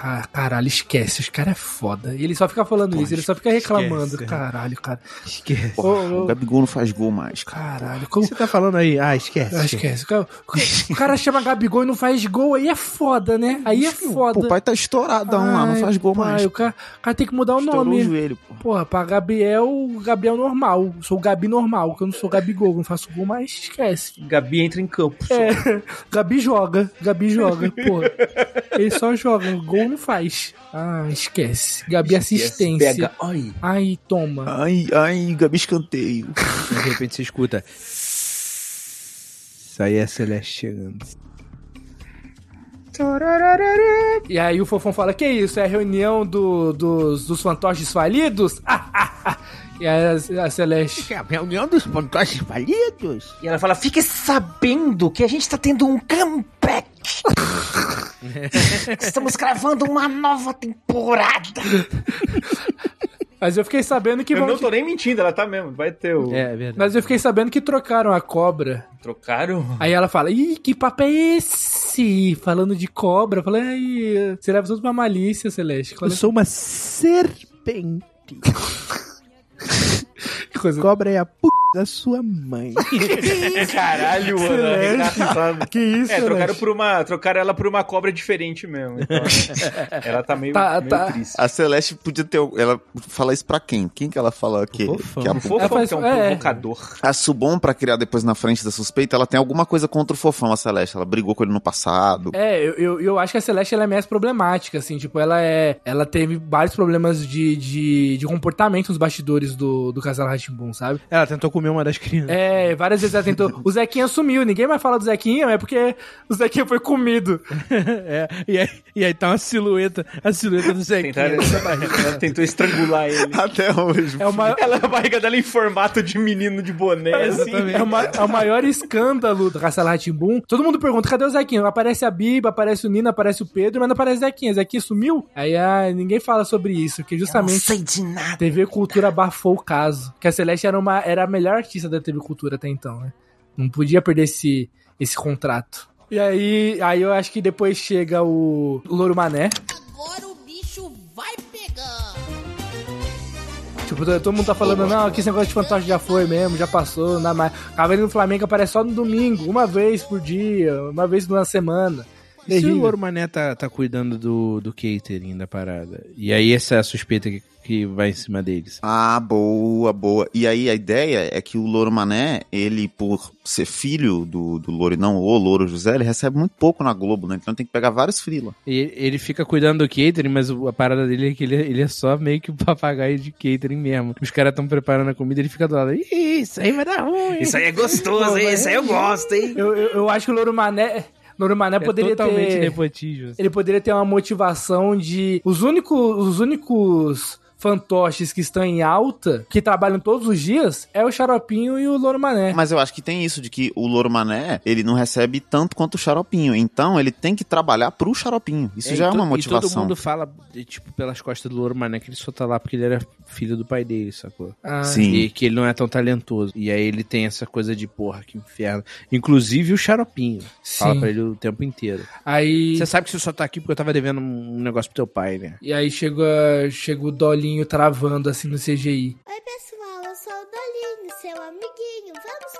Ca- Caralho, esquece, os caras é foda. E ele só fica falando isso, ele só fica reclamando. esquece. Caralho, cara. Esquece. Ô, o ô, Gabigol não faz gol mais. caralho, O como. que você tá falando aí? Ah, esquece. Ah, esquece. O cara, o cara chama Gabigol e não faz gol, aí é foda, né? Aí é foda. Pô, o pai tá estouradão lá, não Ai, faz gol pai, mais. O cara, o cara tem que mudar o Estourou nome. o joelho, pô. Porra, pra Gabriel, Gabriel normal. Sou o Gabi normal, que eu não sou Gabigol, não faço gol, mas esquece. Gabi entra em campo. É, Gabi joga, Gabi joga, porra. Ele só joga, gol não faz. Ah, esquece. Gabi assistência. Pega. Ai. Ai, toma. Ai, ai, Gabi escanteio. De repente você escuta. Isso aí é a Celeste chegando. E aí o Fofão fala, que isso, é a reunião do- dos, dos fantoches falidos? e aí a, a Celeste... É a reunião dos fantoches falidos? E ela fala: fique sabendo que a gente tá tendo um comeback. Estamos gravando uma nova temporada. Mas eu fiquei sabendo que Eu não tô nem mentindo, ela tá mesmo. Vai ter o. É, é verdade. Mas eu fiquei sabendo que trocaram a cobra. Trocaram? Aí ela fala, ih, que papo é esse? Falando de cobra. Eu falei, ai, você leva tudo pra malícia, Celeste. Eu sou uma serpente. Que coisa... Cobra é a da sua mãe. Caralho, mano. Engraçado. Que isso, É, trocaram, por uma, trocaram ela por uma cobra diferente mesmo. Então, ela tá meio, Tá, meio tá. triste. A Celeste podia ter. Ela fala isso pra quem? Quem que ela fala que, fofão. que a, O fofão faz- que é um é. provocador. a Subom pra criar depois na frente da suspeita, ela tem alguma coisa contra o fofão, a Celeste. Ela brigou com ele no passado. É, eu, eu, eu acho que a Celeste ela é mais problemática, assim, tipo, ela é. Ela teve vários problemas de, de, de comportamento nos bastidores do, do casal Ratimbun, sabe? Ela tentou comer uma das crianças. É, várias vezes ela tentou. O Zequinha sumiu, ninguém mais fala do Zequinha, é porque o Zequinha foi comido. É, e, aí, e aí tá uma silhueta, a silhueta do Zequinha. Tentaram, ela tentou estrangular ele. Até hoje. É uma. Ela, a barriga dela em formato de menino de boné, assim. É, uma- é o maior escândalo do Castelo Ratimbum. Todo mundo pergunta: cadê o Zequinha? Aparece a Biba, aparece o Nina, aparece o Pedro, mas não aparece o Zequinha. Zequinha sumiu? Aí ah, ninguém fala sobre isso, que Eu não justamente sei de nada. TV Cultura abafou o caso. Que a Celeste era, uma, era a melhor artista da TV Cultura até então, né? Não podia perder esse, esse contrato. E aí, aí eu acho que depois chega o Louro Mané. Agora o bicho vai pegar. Tipo, todo mundo tá falando, não, que esse negócio de fantoche já foi mesmo, já passou, não dá mais. Cavaleiro do Flamengo aparece só no domingo, uma vez por dia, uma vez na semana. E se o. Louro Mané tá, tá cuidando do, do catering da parada? E aí essa é a suspeita que, que vai em cima deles. Ah, boa, boa. E aí a ideia é que o Louro Mané, ele, por ser filho do, do Louro e não o Louro José, ele recebe muito pouco na Globo, né? Então tem que pegar vários frila. E ele fica cuidando do catering, mas o- a parada dele é que ele, ele é só meio que um papagaio de catering mesmo. Os caras estão preparando a comida, ele fica do lado. Ih, isso aí vai dar ruim. Isso aí é gostoso, hein? Isso aí eu gosto, hein? Eu, eu, eu acho que o Louro Mané. Louro Mané é poderia totalmente ter. nepotismo. Ele poderia ter uma motivação de. Os únicos. Os únicos fantoches que estão em alta, que trabalham todos os dias, é o Xaropinho e o Louro Mané. Mas eu acho que tem isso, de que o Louro Mané, ele não recebe tanto quanto o Xaropinho. Então ele tem que trabalhar pro Xaropinho. Isso É, já e é uma E motivação. todo mundo fala, de, tipo, pelas costas do Louro Mané, que ele só tá lá porque ele era filho do pai dele, sacou? Ah, Sim. E que ele não é tão talentoso. E aí ele tem essa coisa de, porra, que inferno. Inclusive o Xaropinho. Fala Sim. pra ele o tempo inteiro. Aí. Você sabe que você só tá aqui porque eu tava devendo um negócio pro teu pai, né? E aí chega, chega o Dolinho travando assim no CGI. Oi, pessoal, eu sou o Dolinho, seu amiguinho. Vamos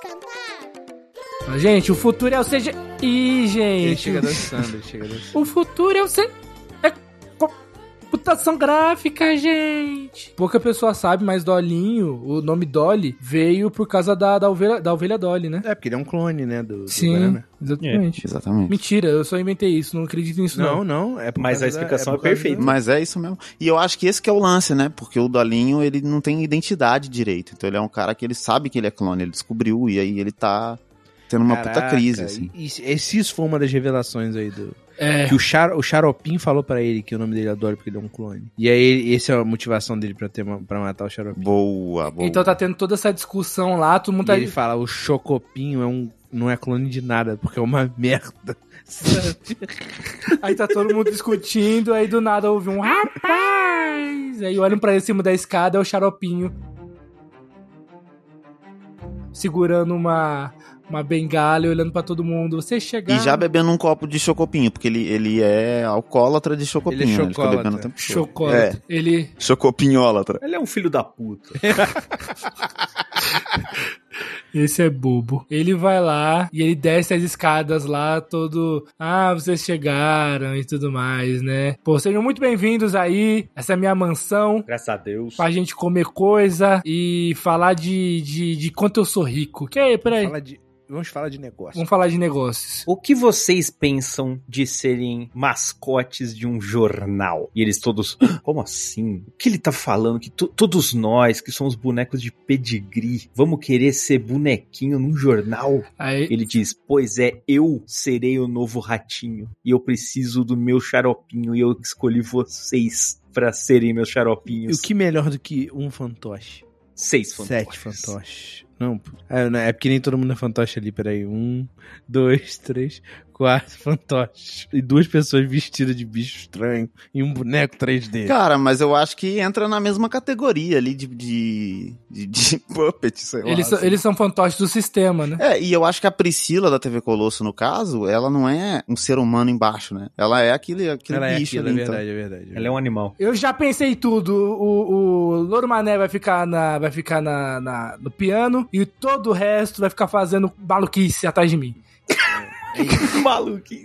cantar? Gente, o futuro é o CGI, Ele gente. chega dançando, ele chega dançando. O futuro é o C... É computação gráfica, gente. Pouca pessoa sabe, mas Dolinho, o nome Dolly, veio por causa da, da, ovelha, da ovelha Dolly, né? É, porque ele é um clone, né, do, do Sim, Guaraná. exatamente. Exatamente. Mentira, eu só inventei isso, não acredito nisso Não, não. não, é Mas a explicação da- é causa perfeita. da- Mas é isso mesmo. E eu acho que esse que é o lance, né? Porque o Dolinho, ele não tem identidade direito. Então ele é um cara que ele sabe que ele é clone, ele descobriu e aí ele tá tendo uma puta Caraca, crise, assim. E, e se isso foi uma das revelações aí do. É, Que o, Char, o Xaropim falou pra ele que o nome dele é porque ele é um clone. E aí, essa é a motivação dele pra, ter, pra matar o Xaropim. Boa, boa. então tá tendo toda essa discussão lá, todo mundo E tá... ele fala: o Chocopinho é um, não é clone de nada, porque é uma merda. Aí tá todo mundo discutindo, aí do nada ouve um rapaz. Aí olham pra cima da escada, é o xaropinho. Segurando uma, uma bengala e olhando pra todo mundo. Você chegar. E já bebendo um copo de chocopinho, porque ele, ele é alcoólatra de chocopinho. Ele é né? fica chocólatra. bebendo o tempo. É, Ele. chocopinhólatra. Ele é um filho da puta. Esse é bobo. Ele vai lá e ele desce as escadas lá, todo. Ah, vocês chegaram e tudo mais, né? Pô, sejam muito bem-vindos aí. Essa é a minha mansão. Graças a Deus. Pra gente comer coisa e falar de, de, de quanto eu sou rico. Que aí, peraí. Fala de- vamos falar de negócio. Vamos falar de negócios. O que vocês pensam de serem mascotes de um jornal? E eles todos, "Ah, como assim? O que ele tá falando? Que to- todos nós, que somos bonecos de pedigree, vamos querer ser bonequinho num jornal? Aí, Ele diz, pois é, eu serei o novo ratinho. E eu preciso do meu xaropinho. E eu escolhi vocês pra serem meus E xaropinhos. o que melhor do que um fantoche? Seis fantoches. Sete fantoches. Não, é, é porque nem todo mundo é fantoche ali, peraí. Um, dois, três, quatro fantoches. E duas pessoas vestidas de bicho estranho e um boneco 3D. Cara, mas eu acho que entra na mesma categoria ali de, de, de, de puppet, sei lá. eles, são- assim. eles são fantoches do sistema, né? É, e eu acho que a Priscila da TV Colosso, no caso, ela não é um ser humano embaixo, né? Ela é aquele, aquele Ela é bicho aquilo, é ali, então. verdade, é verdade. Ela é um animal. Eu já pensei tudo. O, o Louro Mané vai ficar, na, vai ficar na, na- no piano e todo o resto vai ficar fazendo maluquice atrás de mim. Maluco.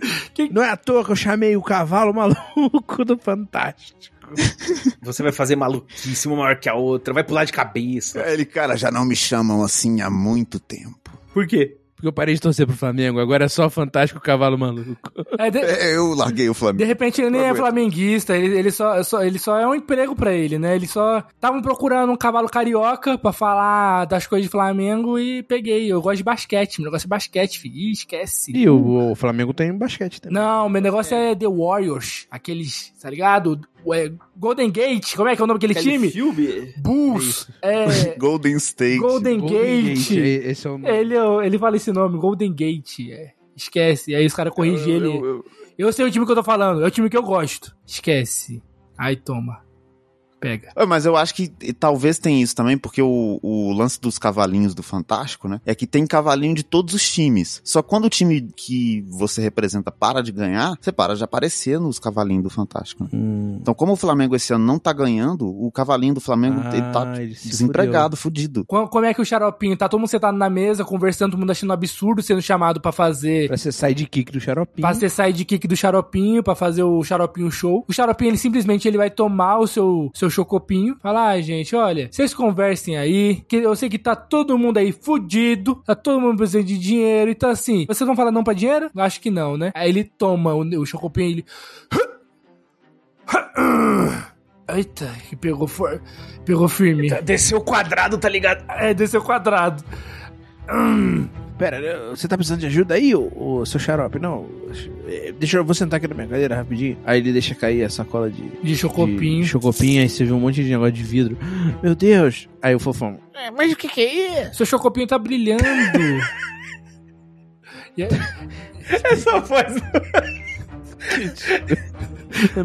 Não é à toa que eu chamei o cavalo maluco do Fantástico. Você vai fazer maluquice uma maior que a outra, vai pular de cabeça. Ele, cara, já não me chamam assim há muito tempo. Por quê? Porque eu parei de torcer pro Flamengo, agora é só Fantástico Cavalo Maluco. É, de, É, eu larguei o de Flamengo. repente ele nem é flamenguista, ele, ele, só, só- ele só é um emprego pra ele, né? Ele só estavam procurando um cavalo carioca pra falar das coisas de Flamengo e peguei. Eu gosto de basquete, meu negócio é basquete, filho. Ih, esquece. E o, o Flamengo tem basquete também. Não, meu negócio é, The Warriors, aqueles, tá ligado? O- é, Golden Gate, como é que é o nome daquele time? filme? Bulls, é, Golden State. Golden, Golden Gate. é- Esse é o Ele, ele fala esse nome, Golden Gate. é. Esquece. Aí os caras corrigem ele. Eu, sei o time que eu tô falando, é o time que eu gosto. Esquece. Aí toma. Pega. É, Mas eu acho que e, talvez tenha isso também, porque o, o lance dos cavalinhos do Fantástico, né? É que tem cavalinho de todos os times. Só quando o time que você representa para de ganhar, você para de aparecer nos cavalinhos do Fantástico. né? Hum. Então, como o Flamengo esse ano não tá ganhando, o cavalinho do Flamengo Ah, ele tá desempregado, fudido. Co- Como é que o xaropinho tá todo mundo sentado na mesa, conversando, todo mundo achando absurdo sendo chamado pra fazer. Pra ser sidekick do xaropinho. Pra ser sidekick do xaropinho, pra fazer o xaropinho show. O xaropinho, ele simplesmente ele vai tomar o seu, seu chocopinho. Falar, ah, gente, olha, vocês conversem aí, que eu sei que tá todo mundo aí fudido, tá todo mundo precisando de dinheiro, então assim, vocês vão falar não pra dinheiro? Acho que não, né? Aí ele toma o, o chocopinho e ele... Eita, que pegou, for... pegou firme. Desceu o quadrado, tá ligado? É, desceu quadrado. Pera, você tá precisando de ajuda aí, ô, ô, seu xarope? Não. eh, Deixa eu vou sentar aqui na minha cadeira rapidinho. Aí ele deixa cair a sacola de. De chocopinho. De chocopinho, aí você vê um monte de negócio de vidro. Meu Deus! Aí o fofão. "É, mas o que, que é isso? Seu chocopinho tá brilhando. E aí- Essa voz.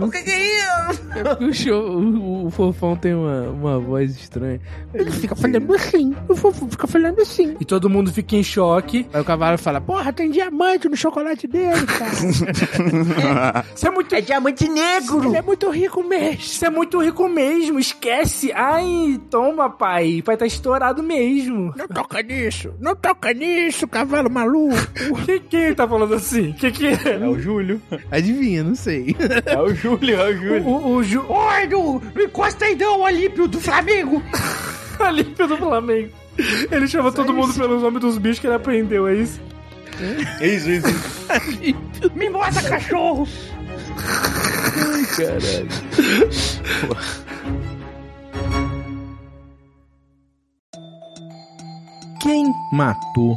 O que, que é isso? É porque o, show- o- o fofão tem uma, uma voz estranha. Ele fica falando assim. O fofão fica falando assim. e todo mundo fica em choque. Aí o cavalo fala: Porra, tem diamante no chocolate dele, cara. Você é muito, É diamante negro. Ele é muito rico mesmo. você é muito rico mesmo, esquece. Ai, toma, pai. Pai tá estourado mesmo. Não toca nisso, não toca nisso, cavalo maluco. Que, quem tá falando assim? Que que é? É o Júlio. Adivinha, não sei. É o Júlio, é o Júlio. O, o, o Ju... Oi, não, não encosta aí não, Olímpio do Flamengo. Alípio do Flamengo. Ele chama todo mundo pelos nomes dos bichos que ele aprendeu, é isso? Isso, isso. Me mostra, cachorro. Caralho. Quem matou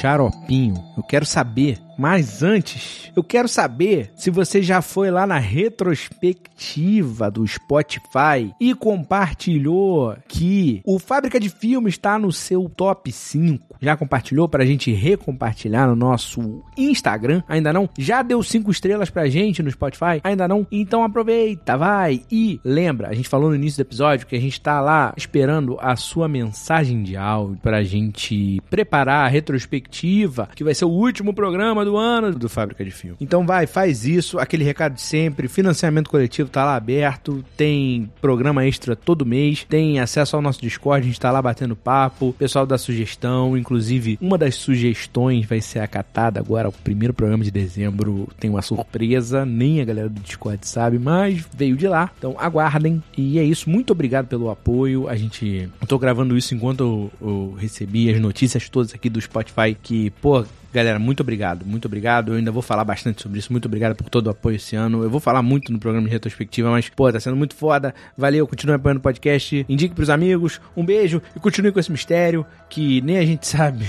Xaropinho? Eu quero saber. Mas antes, eu quero saber se você já foi lá na retrospectiva do Spotify e compartilhou que o Fábrica de Filmes está no seu top 5. Já compartilhou pra gente recompartilhar no nosso Instagram? Ainda não? Já deu 5 estrelas pra gente no Spotify? Ainda não? Então aproveita, vai! E lembra, a gente falou no início do episódio que a gente tá lá esperando a sua mensagem de áudio pra gente preparar a retrospectiva, que vai ser o último programa do ano. Do Fábrica de Filme. Então vai, faz isso, aquele recado de sempre, financiamento coletivo tá lá aberto, tem programa extra todo mês, tem acesso ao nosso Discord, a gente tá lá batendo papo, pessoal dá sugestão, inclusive uma das sugestões vai ser acatada agora, o primeiro programa de dezembro. Tem uma surpresa, nem a galera do Discord sabe, mas veio de lá, então aguardem, e é isso, muito obrigado pelo apoio, a gente, eu tô gravando isso enquanto eu, eu recebi as notícias todas aqui do Spotify, que, pô, Galera, muito obrigado, muito obrigado. Eu ainda vou falar bastante sobre isso. Muito obrigado por todo o apoio esse ano. Eu vou falar muito no programa de retrospectiva, mas, pô, tá sendo muito foda. Valeu, continue apoiando o podcast. Indique pros amigos. Um beijo e continue com esse mistério que nem a gente sabe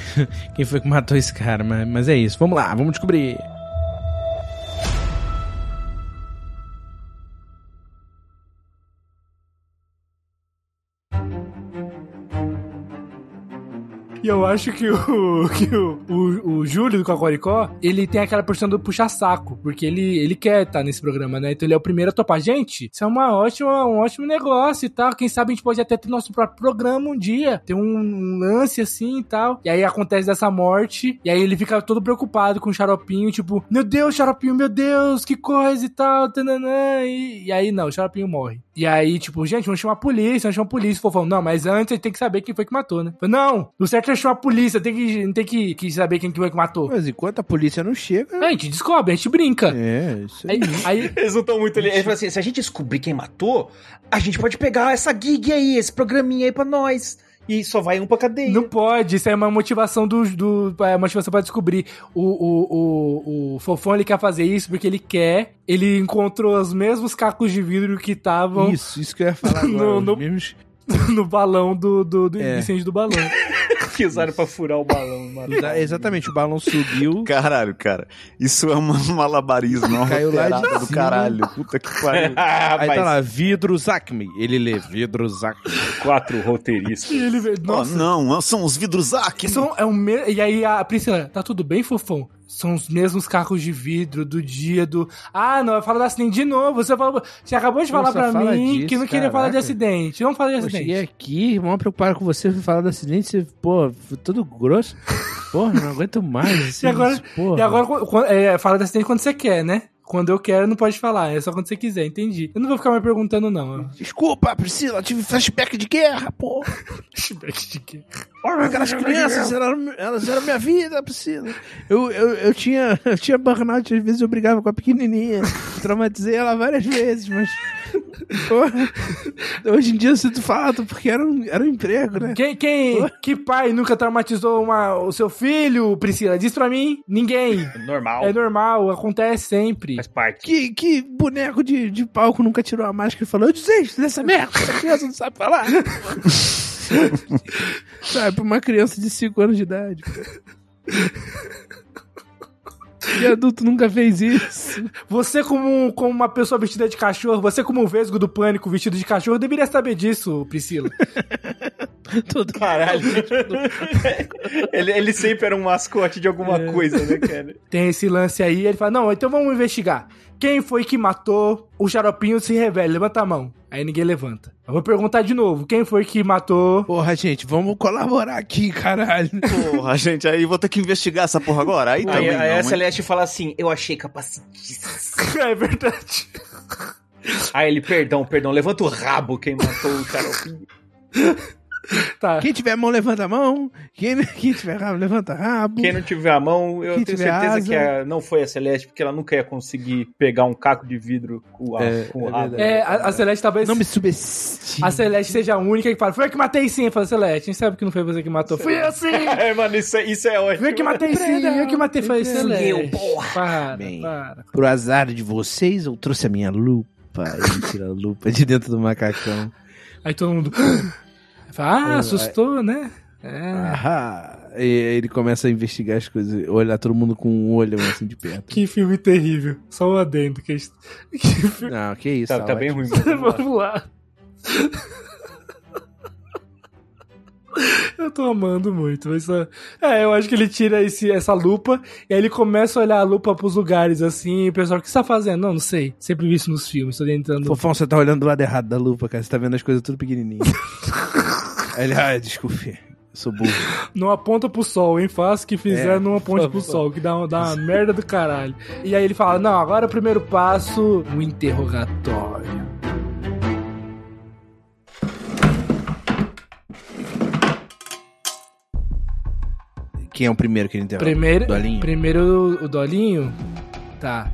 quem foi que matou esse cara. Mas, mas é isso. Vamos lá, vamos descobrir. E eu acho que o, que o, o, o Júlio do Cocoricó, ele tem aquela porção do puxa-saco, porque ele, ele quer estar nesse programa, né? Então ele é o primeiro a topar. Gente, isso é uma ótima, um ótimo negócio e tal. Quem sabe a gente pode até ter nosso próprio programa um dia. Ter um, um lance assim e tal. E aí acontece dessa morte, e aí ele fica todo preocupado com o xaropinho, tipo, meu Deus, xaropinho, meu Deus, que coisa e tal, tananã. E, e aí não, o xaropinho morre. E aí, tipo, gente, vamos chamar a polícia, vamos chamar a polícia. Fofão, não, mas antes a gente tem que saber quem foi que matou, né? Falei, não, o certo é chamar a polícia, tem que, tem que, que saber quem que foi que matou. Mas enquanto a polícia não chega. A gente descobre, a gente brinca. É, isso aí. Aí, aí Eles não estão muito ali. Ele assim: se a gente descobrir quem matou, a gente pode pegar essa gig aí, esse programinha aí pra nós. E só vai um pra cadeia. não pode, isso é uma motivação do. do é uma motivação pra descobrir. O, o, o, o Fofão ele quer fazer isso porque ele quer. Ele encontrou os mesmos cacos de vidro que estavam Isso, isso que eu ia falar agora. No- no- mesmos- no balão do, do, do É. incêndio do balão. Que usaram pra furar o balão. mano. Exa- Exatamente, o balão subiu. Caralho, cara. Isso é um malabarismo, uma Caiu lá de do cima. caralho. Puta que pariu. Ah, Aí mas tá lá, vidro Zacme. Ele lê vidro Zacme. quatro roteiristas. E ele vê, Oh, nossa, não, são os vidros Zac. são, é um me... E aí a Priscila, tá tudo bem, fofão? São os mesmos carros de vidro do dia do. Ah, não, fala do acidente de novo. Você, falou... Você acabou de falar pra fala mim disso, que não queria falar de caraca. acidente. Não fala de Eu cheguei acidente. aqui, mal preocupado com você, fui falar do acidente, você, pô, tudo grosso. Porra, não aguento mais. assim, E agora- porra. E agora, é, fala de acidente quando você quer, né? Quando eu quero, não pode falar. É só quando você quiser, entendi. Eu não vou ficar mais perguntando, não. Desculpa, Priscila, eu tive flashback de guerra, pô. Flashback de quê? Aquelas crianças, eram, elas eram minha vida, Priscila. Eu, eu, eu, tinha, eu tinha burnout, às vezes eu brigava com a pequenininha. Traumatizei ela várias vezes, mas... Porra, hoje em dia eu sinto falta, porque era um, era um emprego, né? Quem, quem, que pai nunca traumatizou uma, o seu filho, Priscila? Diz pra mim. Ninguém. Normal. É normal, acontece sempre. Faz parte. Que, que boneco de, de palco nunca tirou a máscara e falou: Eu desisto dessa merda, essa criança não sabe falar. sabe, pra uma criança de 5 anos de idade. Que adulto nunca fez isso? Você, como, como uma pessoa vestida de cachorro, você, como um vesgo do pânico vestido de cachorro, deveria saber disso, Priscila. Todo Caralho. ele, ele sempre era um mascote de alguma coisa, né, cara? Tem esse lance aí, ele fala: Não, então vamos investigar. Quem foi que matou o xaropinho se revela? Levanta a mão. Aí ninguém levanta. Eu vou perguntar de novo: quem foi que matou. Porra, gente, vamos colaborar aqui, caralho. Porra, gente, aí vou ter que investigar essa porra agora. Aí, Aí, também aí não, a hein? Celeste fala assim: Eu achei capacitíssimo. é verdade. Aí ele, perdão, perdão, levanta o rabo quem matou o xaropinho. Tá. Quem tiver mão, levanta a mão. Quem, quem tiver rabo, levanta rabo. Quem não tiver a mão, eu Quem tenho certeza asa. que a- não foi a Celeste, porque ela nunca ia conseguir pegar um caco de vidro com, a, É, com o é rabo. É, a, a Celeste talvez. Não me subestime. A Celeste seja a única que fala: Foi eu que matei sim. Fala, Celeste, a gente sabe que não foi você que matou. Fui eu sim. É, mano, isso, é- isso é ótimo. Foi eu que matei sim. Eu que matei. Foi Celeste. eu, porra. Para, Bem. para. Pro azar de vocês, eu trouxe a minha lupa. Ele tira a lupa de dentro do macacão. Aí todo mundo. Ah, assustou, né? É. Ahá. E aí ele começa a investigar as coisas, olhar todo mundo com um olho assim de perto. Que filme terrível. Só um adendo. Que, que filme... Não, que isso. Tá, tá bem ruim. vamos lá. Eu tô amando muito, mas só... É, eu acho que ele tira esse, essa lupa e aí ele começa a olhar a lupa pros lugares assim, e o pessoal, o que você tá fazendo? Não, não sei. Sempre vi isso nos filmes, tô entrando... Fofão, você tá olhando do lado errado da lupa, cara. Você tá vendo as coisas tudo pequenininhas. ele, ah, desculpe. Eu sou burro. Não aponta pro sol, hein? Faça o que fizer, É, não aponte por pro sol, que dá, uma- dá uma merda do caralho. E aí ele fala, não, agora o primeiro passo, o interrogatório. Quem é o primeiro que ele interroga? Primeiro, Dolinho? primeiro o Dolinho, tá.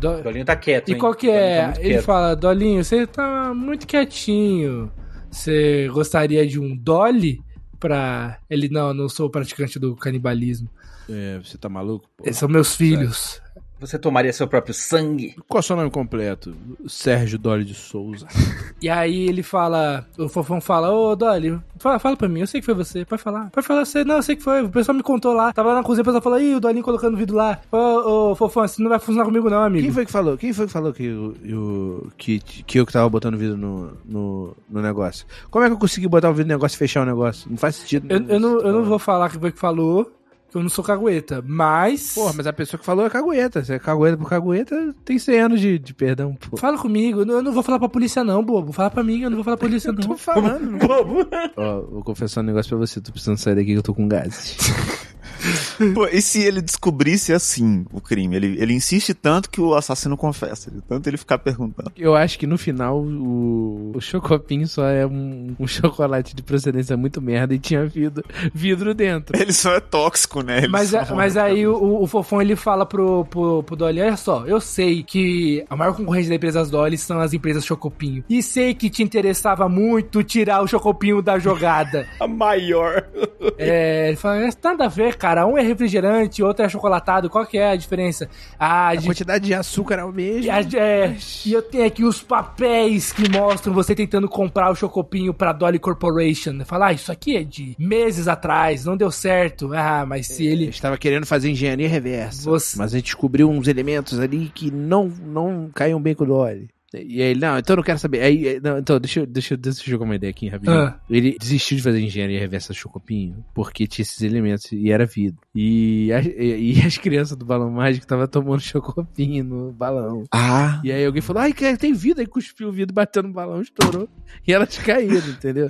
Do- O Dolinho tá quieto, E hein? qual que Dolinho é? tá Ele fala, Dolinho, você tá muito quietinho. Você gostaria de um Dolly pra... Ele, não, não sou praticante do canibalismo. É, você tá maluco? pô? Eles são meus filhos. Você tomaria seu próprio sangue? Qual é o seu nome completo? Sérgio Dolly de Souza. E aí ele fala, o Fofão fala, ô Dolly, fala, fala pra mim, eu sei que foi você, pode falar. Pode falar você, não, eu sei que foi, o pessoal me contou lá. Tava lá na cozinha, o pessoal falou, ih, o Dolinho colocando o vidro lá. Ô, ô, Fofão, isso não vai funcionar comigo não, amigo. Quem foi que falou? Quem foi que falou que, eu, que, que eu que tava botando vidro no, no, no negócio? Como é que eu consegui botar o vidro no negócio e fechar o negócio? Não faz sentido. Eu, eu não, eu não vou falar quem foi que falou, eu não sou cagueta, mas... Porra, mas a pessoa que falou é cagueta. Se é cagueta por cagueta, tem 100 anos de, de perdão, pô. Fala comigo, eu não- eu não vou falar pra polícia não, bobo. Fala pra mim, eu não vou falar pra polícia não. Tô falando. Bobo. Ó, vou confessar um negócio pra você. Tô precisando sair daqui que eu tô com gases. Pô, e se ele descobrisse assim o crime? Ele, ele insiste tanto que o assassino confessa. De tanto ele ficar perguntando. Eu acho que no final o, o chocopinho só é um, um chocolate de procedência muito merda e tinha vidro, vidro dentro. Ele só é tóxico, né? Ele Mas, a- mas aí o, o Fofão ele fala pro, pro, pro Dolly: Olha só, eu sei que a maior concorrente da empresa Dolly são as empresas Chocopinho. E sei que te interessava muito tirar o Chocopinho da jogada. A maior. É, ele fala, "É, nada a ver, cara. Um é refrigerante, outro é chocolatado. Qual que é a diferença? Ah, A de- quantidade de açúcar é o mesmo. e, a- é, e eu tenho aqui os papéis que mostram você tentando comprar o chocopinho pra Dolly Corporation. Fala, ah, isso aqui é de meses atrás, não deu certo. Ah, mas se Ele ele. estava querendo fazer engenharia reversa. Você- Mas a gente descobriu uns elementos ali que não, não caíam bem com o Dolly. E aí, ele, não, então eu não quero saber. Aí, não, então, deixa eu, deixa, eu- deixa eu jogar uma ideia aqui rapidinho. Ah. Ele desistiu de fazer engenharia reversa Chocopinho porque tinha esses elementos e era vidro. E, as- e, e as crianças do balão mágico estavam tomando Chocopinho no balão. Ah, E aí alguém falou, ai, tem vidro. Aí cuspiu o vidro, bateu no balão, estourou. E elas caíram, entendeu?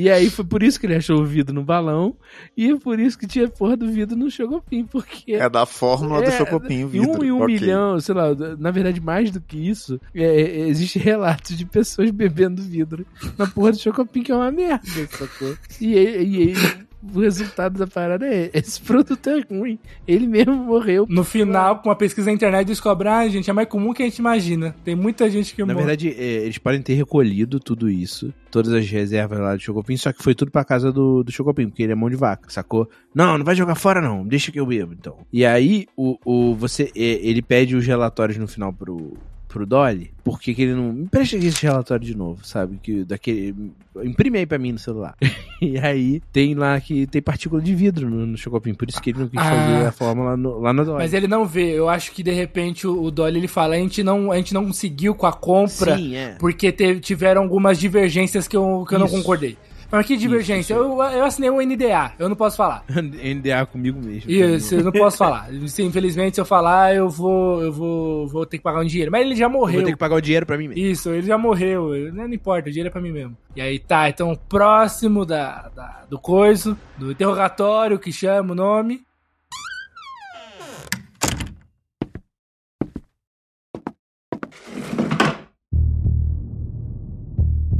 E aí foi por isso que ele achou o vidro no balão. E por isso que tinha porra do vidro no Chocopinho. Porque é da fórmula do É, Chocopinho em vidro. um em um Ok. milhão, sei lá, na verdade mais do que isso, é, é, existe relatos de pessoas bebendo vidro na porra do Chocopim, que é uma merda, sacou? E, e, e o resultado da parada é, esse produto é ruim. Ele mesmo morreu. No final, com uma pesquisa na internet, descobre, ah, gente, é mais comum que a gente imagina. Tem muita gente que Na morre. verdade, é, eles podem ter recolhido tudo isso, todas as reservas lá do Chocopim, só que foi tudo pra casa do, do Chocopim, porque ele é mão de vaca, sacou? Não, não vai jogar fora não, deixa que eu bebo, então. E aí, o, o, você, é, ele pede os relatórios no final pro, pro Dolly, porque que ele não... Me presta aqui esse relatório de novo, sabe? Que daquele... Imprime aí pra mim no celular. e aí, tem lá que tem partícula de vidro no, no Chocopim, por isso que ele não quis Ah. fazer a fórmula no- lá na Dolly. Mas ele não vê. Eu acho que de repente o, o Dolly ele fala: a gente, não, a gente não conseguiu com a compra Sim, é. porque tiveram algumas divergências que eu, que eu não concordei. Mas que divergência? isso. Eu, eu assinei um NDA, eu não posso falar. NDA comigo mesmo. Isso, eu não posso falar. Se, infelizmente, se eu falar, eu vou, eu vou, vou ter que pagar um dinheiro. Mas ele já Eu morreu. vou ter que pagar o dinheiro pra mim mesmo. Isso, ele já morreu. eu- Não, não importa, o dinheiro é pra mim mesmo. E aí tá, então próximo da, da- do coiso, do interrogatório que chama o nome.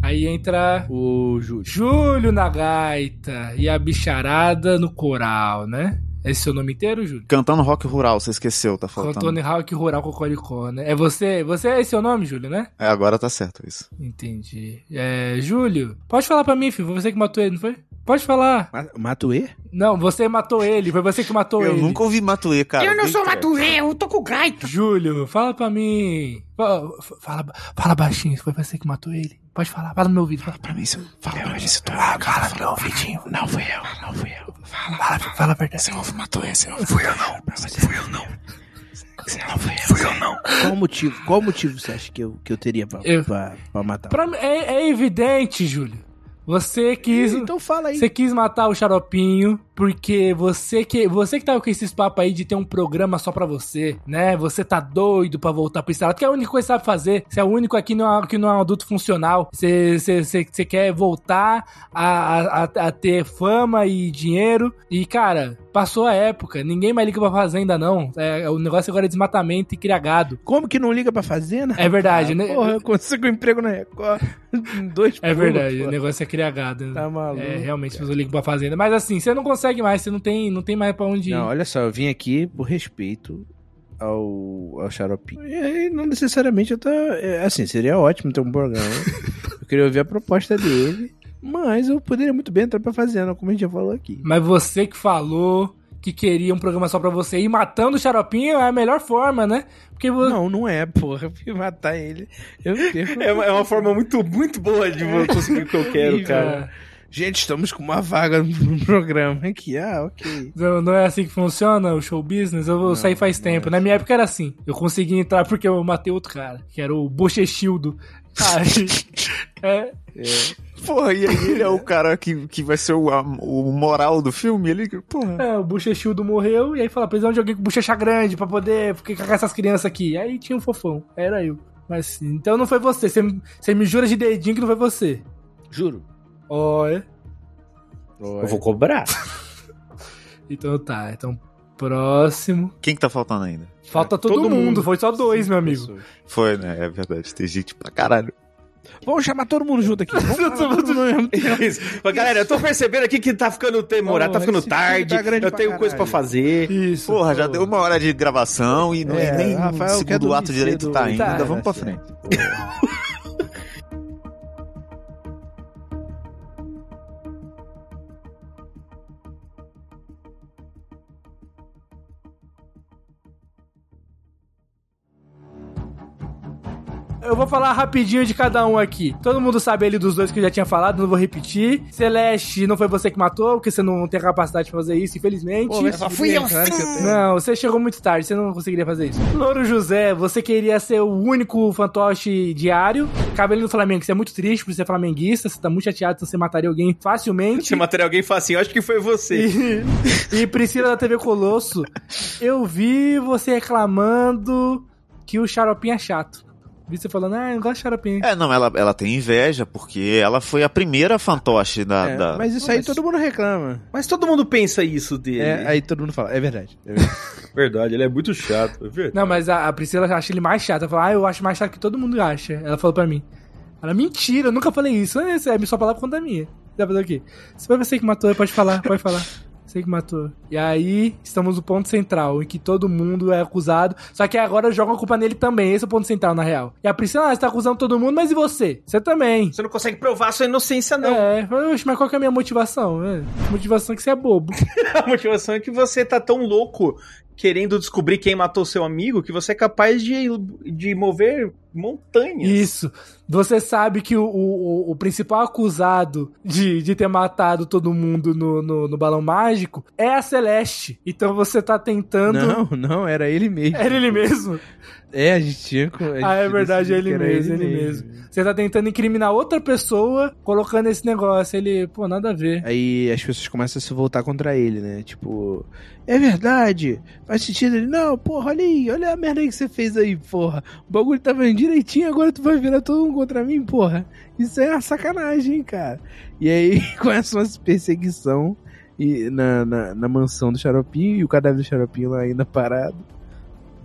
Aí entra O Júlio. Júlio na gaita e a bicharada no coral, né? Esse é o seu nome inteiro, Júlio? Cantando rock rural, você esqueceu, tá faltando. Antônio Hawk Rural Cocoricó, né? É você? Você é esse seu nome, Júlio, né? É, agora tá certo isso. Entendi. É, Júlio, pode falar pra mim, filho. Foi você que matou ele, não foi? Pode falar. Ma- Matuê? Não, você matou ele. Foi você que matou Eu ele. nunca ouvi Matuê, cara. eu não Bem sou. Matuê, eu tô com gaita. Júlio, fala pra mim. Fala, fala, fala baixinho. Foi você que matou ele. Pode falar. Fala no meu ouvido. Fala Pra mim, se eu fala pra mim se tu Ah, fala no meu ouvidinho. Não fui eu, não fui eu. Fala, Fala, fala a verdade. Você ouve Matuê, você não fui eu não. Fui eu não. Você não fui eu. Fui eu não. Qual motivo? Qual motivo você acha que eu, que eu teria pra, Eu- pra, pra matar? Pra é, é evidente, Júlio. Você quis. Então fala aí. Você quis matar o xaropinho porque você que você que tava com esses papos aí de ter um programa só pra você, né? Você tá doido pra voltar pro estrado, que é a única coisa que sabe fazer. Você é o único aqui não é, que não é um adulto funcional. Você, você, você, você quer voltar a, a, a ter fama e dinheiro. E, cara, passou a época. Ninguém mais liga pra fazenda, não. É, o negócio agora é desmatamento e criar gado. Como que não liga pra fazenda? É verdade, Ah, né? Porra, eu consigo um emprego na Record. Dois É pulos, verdade, o negócio é criar gado. Tá maluco, É, realmente, as pessoas ligam pra fazenda. Mas assim, você não consegue mais, você não tem, não tem mais pra onde ir. Não, olha só, eu vim aqui por respeito ao, ao Xaropinho. E aí, não necessariamente eu tô. é, Assim, seria ótimo ter um programa. eu queria ouvir a proposta dele. Mas eu poderia muito bem entrar pra fazenda, como a gente já falou aqui. Mas você que falou que queria um programa só pra você ir matando o xaropinho é a melhor forma, né? Porque você. Não, não é, porra. Porque matar ele. Eu perco. É uma, é uma forma muito, muito boa de conseguir o que eu quero, cara. Gente, estamos com uma vaga no programa aqui. Ah, ok. Não, não é assim que funciona o show business? Eu, eu saí faz tempo. Na minha época era assim. Eu consegui entrar porque eu matei outro cara, que era o Bochechildo. Aí, é, Porra, e aí ele é o cara que, que vai ser o, a- o moral do filme? Ele, porra. é, o Bochechildo morreu, e aí fala, precisamos de alguém com bochecha grande pra poder ficar com essas crianças aqui. Aí tinha um fofão, era eu. Mas então não foi você. Você, você me jura de dedinho que não foi você. Juro. Olha. Eu vou cobrar. Então tá, então próximo. Quem que tá faltando ainda? Falta todo, todo mundo. mundo. foi só dois, meu amigo. Foi, né? É verdade. Tem gente pra caralho. Vamos chamar todo mundo junto aqui. Vamos chamar todo mundo mesmo. Isso. Mas, Galera, eu tô percebendo aqui que tá ficando demorado, tá ficando tarde. tá eu pra tenho coisa pra fazer. Isso. Porra, já pô. deu uma hora de gravação e, não- É, e nem Rafael o segundo ato direito tá ainda. Tá, Vamos pra tá frente. vou falar rapidinho de cada um aqui. Todo mundo sabe ali dos dois que eu já tinha falado, não vou repetir. Celeste, não foi você que matou, porque você não tem capacidade pra fazer isso, infelizmente. Pô, mas fui eu claro que eu tenho. Não, você chegou muito tarde, você não conseguiria fazer isso. Louro José, você queria ser o único fantoche diário. Cabelo do Flamengo, você é muito triste por ser flamenguista, você tá muito chateado, então você mataria alguém facilmente. Se matar alguém facinho, eu acho que foi você. E, e Priscila da TV Colosso, eu vi você reclamando que o Xaropinho é chato. Vi você falando, ah, eu não gosto de Xaropinho. É, não, ela, ela tem inveja, porque ela foi a primeira fantoche da. É, da- mas isso aí todo mundo reclama. Mas todo mundo pensa isso dele. É, aí todo mundo fala, é verdade. É verdade. Verdade, ele é muito chato. É verdade. Não, mas a, a Priscila acha ele mais chato. Ela fala, ah, eu acho mais chato que todo mundo acha. Ela falou pra mim. Ela, mentira, eu nunca falei isso. É, é sua palavra contra a minha. Você vai fazer o quê? Se foi você que matou, pode falar, pode falar. Você que matou. E aí, estamos no ponto central, em que todo mundo é acusado. Só que agora jogam a culpa nele também. Esse é o ponto central, na real. E a Priscila, ah, você tá acusando todo mundo, mas e você? Você também. Você não consegue provar sua inocência, não. É, mas qual que é a minha motivação? É, motivação é que você é bobo. A motivação é que você tá tão louco querendo descobrir quem matou seu amigo que você é capaz de, de mover montanhas. Isso. Você sabe que o, o, o principal acusado de, de ter matado todo mundo no, no, no balão mágico é a Celeste. Então você tá tentando. Não, não, era ele mesmo. Era ele mesmo? É, a gente tinha. a gente ah, é verdade, é decidiu ele era mesmo, ele mesmo. Você tá tentando incriminar outra pessoa colocando esse negócio. Ele, pô, nada a ver. Aí as pessoas começam a se voltar contra ele, né? Tipo, é verdade, faz sentido. Ele, não, porra, olha aí, olha a merda aí que você fez aí, porra. O bagulho tava indo direitinho, agora tu vai virar todo mundo contra mim, porra. Isso é uma sacanagem, hein, cara. E aí começa uma perseguição e, na, na, na mansão do Xaropinho e o cadáver do Xaropinho lá ainda parado.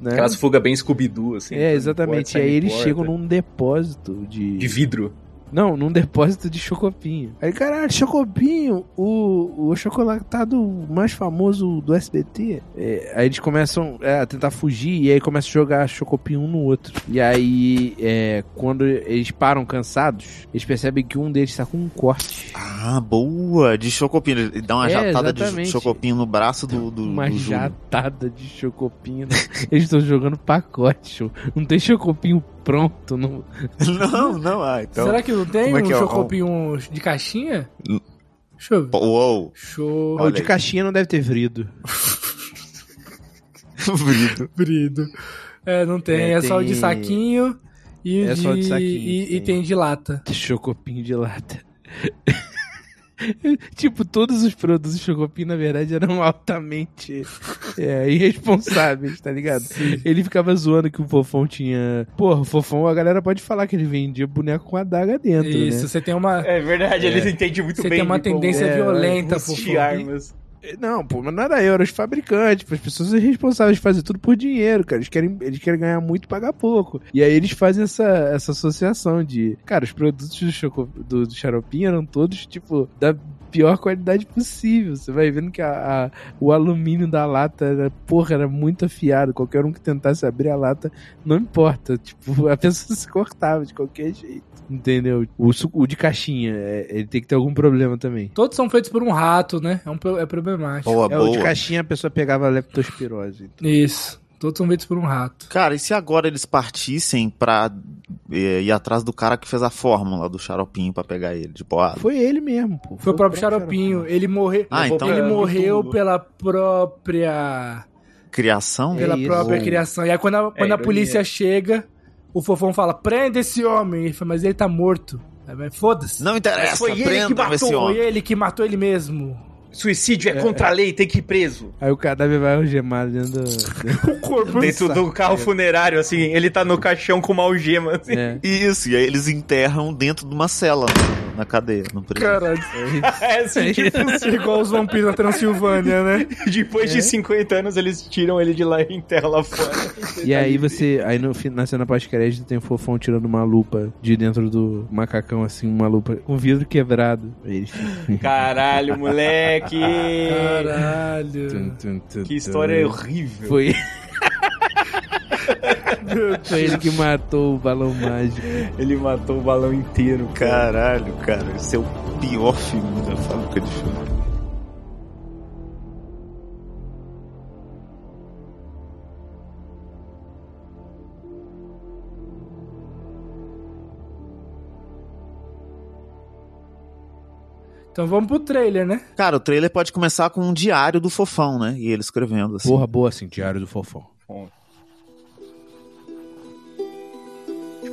Né? Aquelas fugas bem Scooby-Doo, assim. É, exatamente. E aí eles porta. chegam num depósito de. De vidro. Não, num depósito de chocopinho. Aí, caralho, chocopinho, o, o chocolatado mais famoso do SBT. É, aí eles começam é, a tentar fugir e aí começam a jogar chocopinho um no outro. E aí, é, quando eles param cansados, eles percebem que um deles tá com um corte. Ah, boa! De chocopinho. Ele dá uma É, jatada de exatamente. chocopinho no braço do, do, Uma do jatada de chocopinho. né? eles estão jogando pacote, show. Não tem chocopinho pronto. Não... Não, não, ah, então. Será que não tem é um é? chocopinho de caixinha? Deixa eu ver. Uou! Show. o de aí. caixinha não deve ter vrido. Brito. Brido. É, não tem. É, É, só o de tem- saquinho e, É de, só de saquinho, e, e tem de lata. Chocopinho de lata. tipo, todos os produtos de Chocopinho, na verdade, eram altamente é, irresponsáveis, tá ligado? Ele ficava zoando que o Fofão tinha. Porra, o Fofão, a galera pode falar que ele vendia boneco com adaga dentro, Isso, né? você tem uma. É verdade, eles entendem muito Você bem. tem uma tendência é, violenta, vestir fofão. armas. Não, pô, mas não era eu, era os fabricantes, as pessoas responsáveis de fazer tudo por dinheiro, cara. Eles querem, eles querem ganhar muito e pagar pouco. E aí eles fazem essa, essa associação de. Cara, os produtos do, choco, do, do Xaropinho eram todos, tipo, da pior qualidade possível. Você vai vendo que a, a- o alumínio da lata era, porra, era muito afiado. Qualquer um que tentasse abrir a lata, não importa. Tipo, a pessoa se cortava de qualquer jeito. Entendeu? O, o de caixinha, é, ele tem que ter algum problema também. Todos são feitos por um rato, né? É, um, é problemático. Boa, É, o de boa. caixinha a pessoa pegava leptospirose. Isso. Todos são feitos por um rato. Cara, e se agora eles partissem pra eh, ir atrás do cara que fez a fórmula do xaropinho pra pegar ele de boa? Foi ele mesmo, pô. Foi o próprio Xaropinho. Ele, morre... Ah, então ele é morreu pela própria. Criação? Pela isso. própria Ou- criação. E aí quando a, quando a ironia. polícia chega, o fofão fala: prenda esse homem. Ele fala, mas ele tá morto. Foda-se. Não interessa, Foi ele que matou, esse Foi ele que matou ele mesmo. Suicídio é, contra a lei, tem que ir preso. Aí o cadáver vai algemado dentro do. O corpo. Dentro do carro funerário, assim, ele tá no caixão com uma algema, assim. É. Isso, e aí eles enterram dentro de uma cela na, na cadeia, no presídio. Caralho. É assim, tipo, Igual os vampiros da Transilvânia, né? depois de 50 anos eles tiram ele de lá e enterram lá fora. E aí você. Aí no, na cena pós-crédito tem o fofão tirando uma lupa de dentro do macacão, assim, uma lupa com vidro quebrado. Ele Caralho, moleque! Caralho. Tum, tum, tum, Que história tum. horrível. Foi. Foi ele que matou o balão mágico. Ele matou o balão inteiro. Caralho, cara. Esse é o pior filme da fábrica de filme. Então vamos pro trailer, né? Cara, o trailer pode começar com um diário do fofão, né? E ele escrevendo assim. Porra, boa assim, diário do fofão.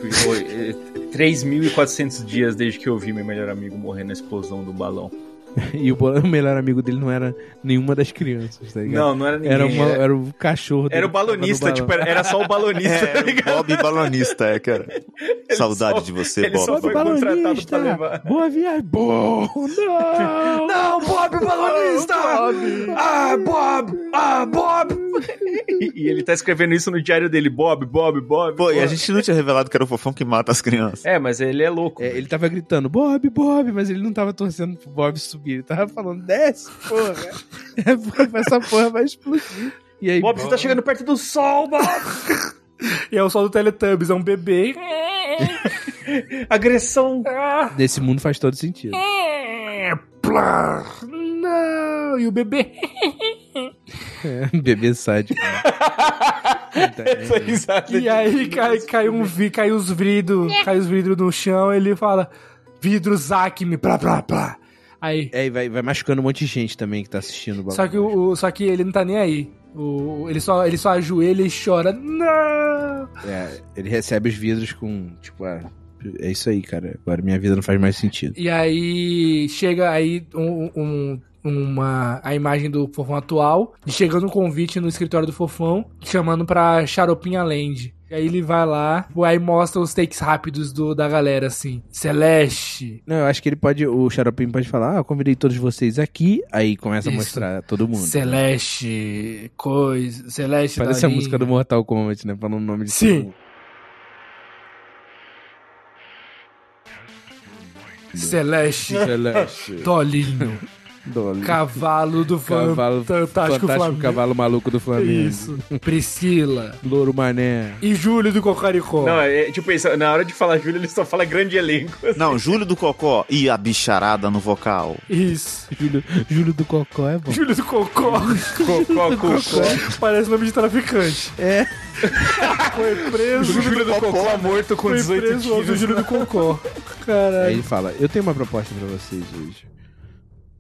Tipo, foi, é, 3.400 dias desde que eu vi meu melhor amigo morrer na explosão do balão. E o melhor amigo dele não era nenhuma das crianças, tá ligado? Não, não era ninguém. Era, uma, era, era o cachorro dele era o balonista, tipo, era, era só o balonista, É, tá ligado? Bob Balonista, é, cara. Saudade só- de você, ele só Bob. foi Balonista, contratado pra levar. Boa viagem. Bom, não! Não, Bob, balonista! Ah, Bob! Ah, Bob! E, e ele tá escrevendo isso no diário dele, Bob, Bob, Bob. Pô, e a Bob. gente não tinha revelado que era o fofão que mata as crianças. É, mas ele é louco. É, ele tava gritando, Bob, Bob, mas ele não tava torcendo pro Bob subir. Ele tava falando, desce, porra. É, Bob, essa porra vai explodir. E aí, Bob, você tá chegando perto do sol, Bob! E é o sol do Teletubbies, é um bebê. Agressão. Nesse mundo faz todo sentido. Plá. Não! E o bebê. Bebê sádico. E aí cai, cai, um, vi- cai os vidros, cai os vidros no chão, ele fala, vidros Acme, plá, plá, plá. Aí, É, e vai, vai machucando um monte de gente também que tá assistindo o bagulho. só que, o, o- só que ele não tá nem aí. O, ele, só, ele só ajoelha e chora, não! É, ele recebe os vidros com, tipo, ah, é isso aí, cara. Agora minha vida não faz mais sentido. E aí chega aí um, um- uma, a imagem do Fofão atual, e chegando um convite no escritório do Fofão, chamando pra Charopinha Land. E aí ele vai lá, aí mostra os takes rápidos do, da galera, assim. Celeste, Não, eu acho que ele pode, o Xaropinho pode falar, ah, eu convidei todos vocês aqui, aí começa a Isso. mostrar todo mundo. Celeste, coisa, Celeste Parece a música do Mortal Kombat, né? Falando o nome de Sim. Celeste, Celeste. Tolinho, Dolly. Cavalo do Cavalo Fantástico, Fantástico Flamengo. Cavalo Maluco do Flamengo. Isso, Priscila Louro Mané. e Júlio do Cocaricó. Não, é, tipo, isso, na hora de falar Júlio, ele só fala grande elenco. Não, Júlio do Cocó e a bicharada no vocal. Isso. Júlio, Júlio do Cocó é bom. Júlio do Cocó. Cocó, cocó. Parece nome de traficante. É. Foi preso. O Júlio do Cocó morto com Foi 18 preso tiros. Júlio do Cocó. Aí Caralho. ele fala, eu tenho uma proposta pra vocês hoje.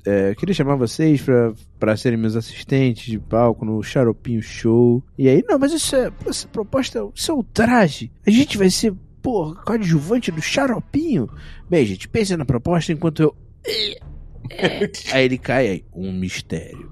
É, queria chamar vocês pra, pra serem meus assistentes de palco no Xaropinho Show. E aí, não, mas isso é, essa proposta, isso é o traje. A gente vai ser, porra, coadjuvante do Xaropinho. Bem, gente, pense na proposta enquanto eu... Aí ele cai aí, um mistério.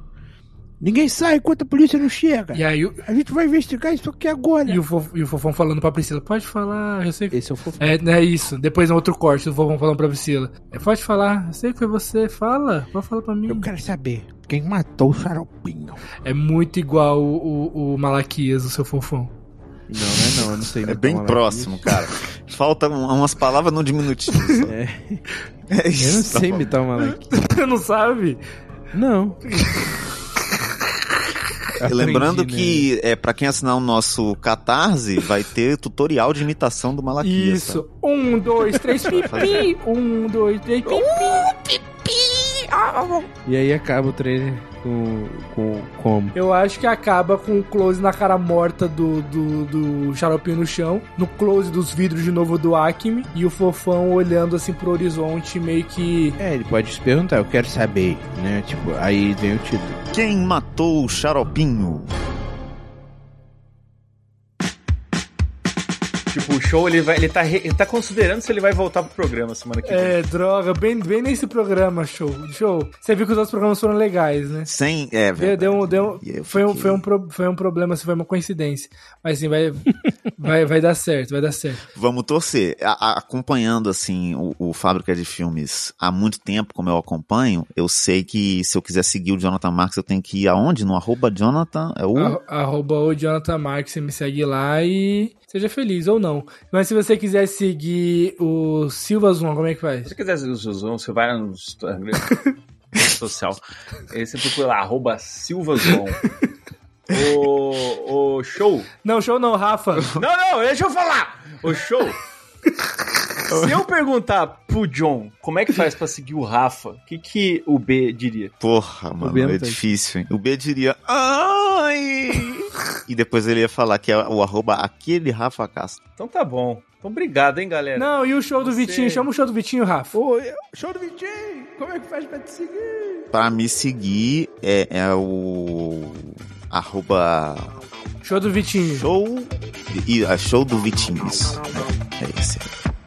Ninguém sai enquanto a polícia não chega. E aí, o- A gente vai investigar isso aqui agora. e o, Fof- e o Fofão falando pra Priscila, pode falar, eu sei que... Esse é o fofo. É, não é isso. Depois é outro corte, o Fofão falando pra Priscila. É, pode falar, eu sei que foi você, fala, pode falar pra mim. Eu quero saber quem matou o Xaropinho. É muito igual o, o, o Malaquias, o seu Fofão. Não, não é não, eu não sei. É bem próximo, cara. Falta um- umas palavras no diminutivo. É. É Eu não isso. sei imitar o Malaquias. Você não sabe? Não. Lembrando Aprendi, né? que, é, pra quem assinar o nosso Catarse, vai ter tutorial de imitação do Malaquias. tá? Isso. Um, dois, três, pipi. Um, dois, três, pipi. E aí acaba o trailer com, com como? Eu acho que acaba com o close na cara morta do, do, do xaropinho no chão, no close dos vidros de novo do Acme, e o fofão olhando assim pro horizonte, meio que. É, ele pode se perguntar, eu quero saber, né? Tipo, aí vem o título. Quem matou o Xaropinho? Tipo, o show, ele, vai, ele, tá, re- ele tá considerando se ele vai voltar pro programa semana que vem. É, droga, bem, bem nesse programa, show. Show. Você viu que os outros programas foram legais, né? Sem. É, Deu, velho. deu, deu, E eu foi, um, foi, um, foi um problema, assim, foi uma coincidência. Mas assim, vai, vai, vai dar certo, vai dar certo. Vamos torcer. A- a- acompanhando, assim, o, o Fábrica de Filmes há muito tempo, como eu acompanho, eu sei que se eu quiser seguir o Jonathan Marks, eu tenho que ir aonde? No arroba Jonathan? É o. Arro- Arroba o Jonathan Marques, você me segue lá e seja feliz ou não. Mas se você quiser seguir o Silva Zoom, como é que Se faz? você quiser o Zuzão, você vai no social. Aí você procura lá, arroba Silvazon. O, o show. Não, show não, Rafa. Não, não, deixa eu falar. O show. Se eu perguntar pro John como é que faz pra seguir o Rafa, o que, que o B diria? Porra, mano, é tem. difícil, hein? O B diria. Ai! e depois ele ia falar que é o arroba aquele Rafa Castro. Então tá bom. Então obrigado, hein, galera. Não, e o show Você... do Vitinho? Chama o show do Vitinho, Rafa. Ô, show do Vitinho! Como é que faz pra te seguir? Pra me seguir é, é o Arroba. Show do Vitinho. Show. E, show do Vitinho isso é, é isso aí.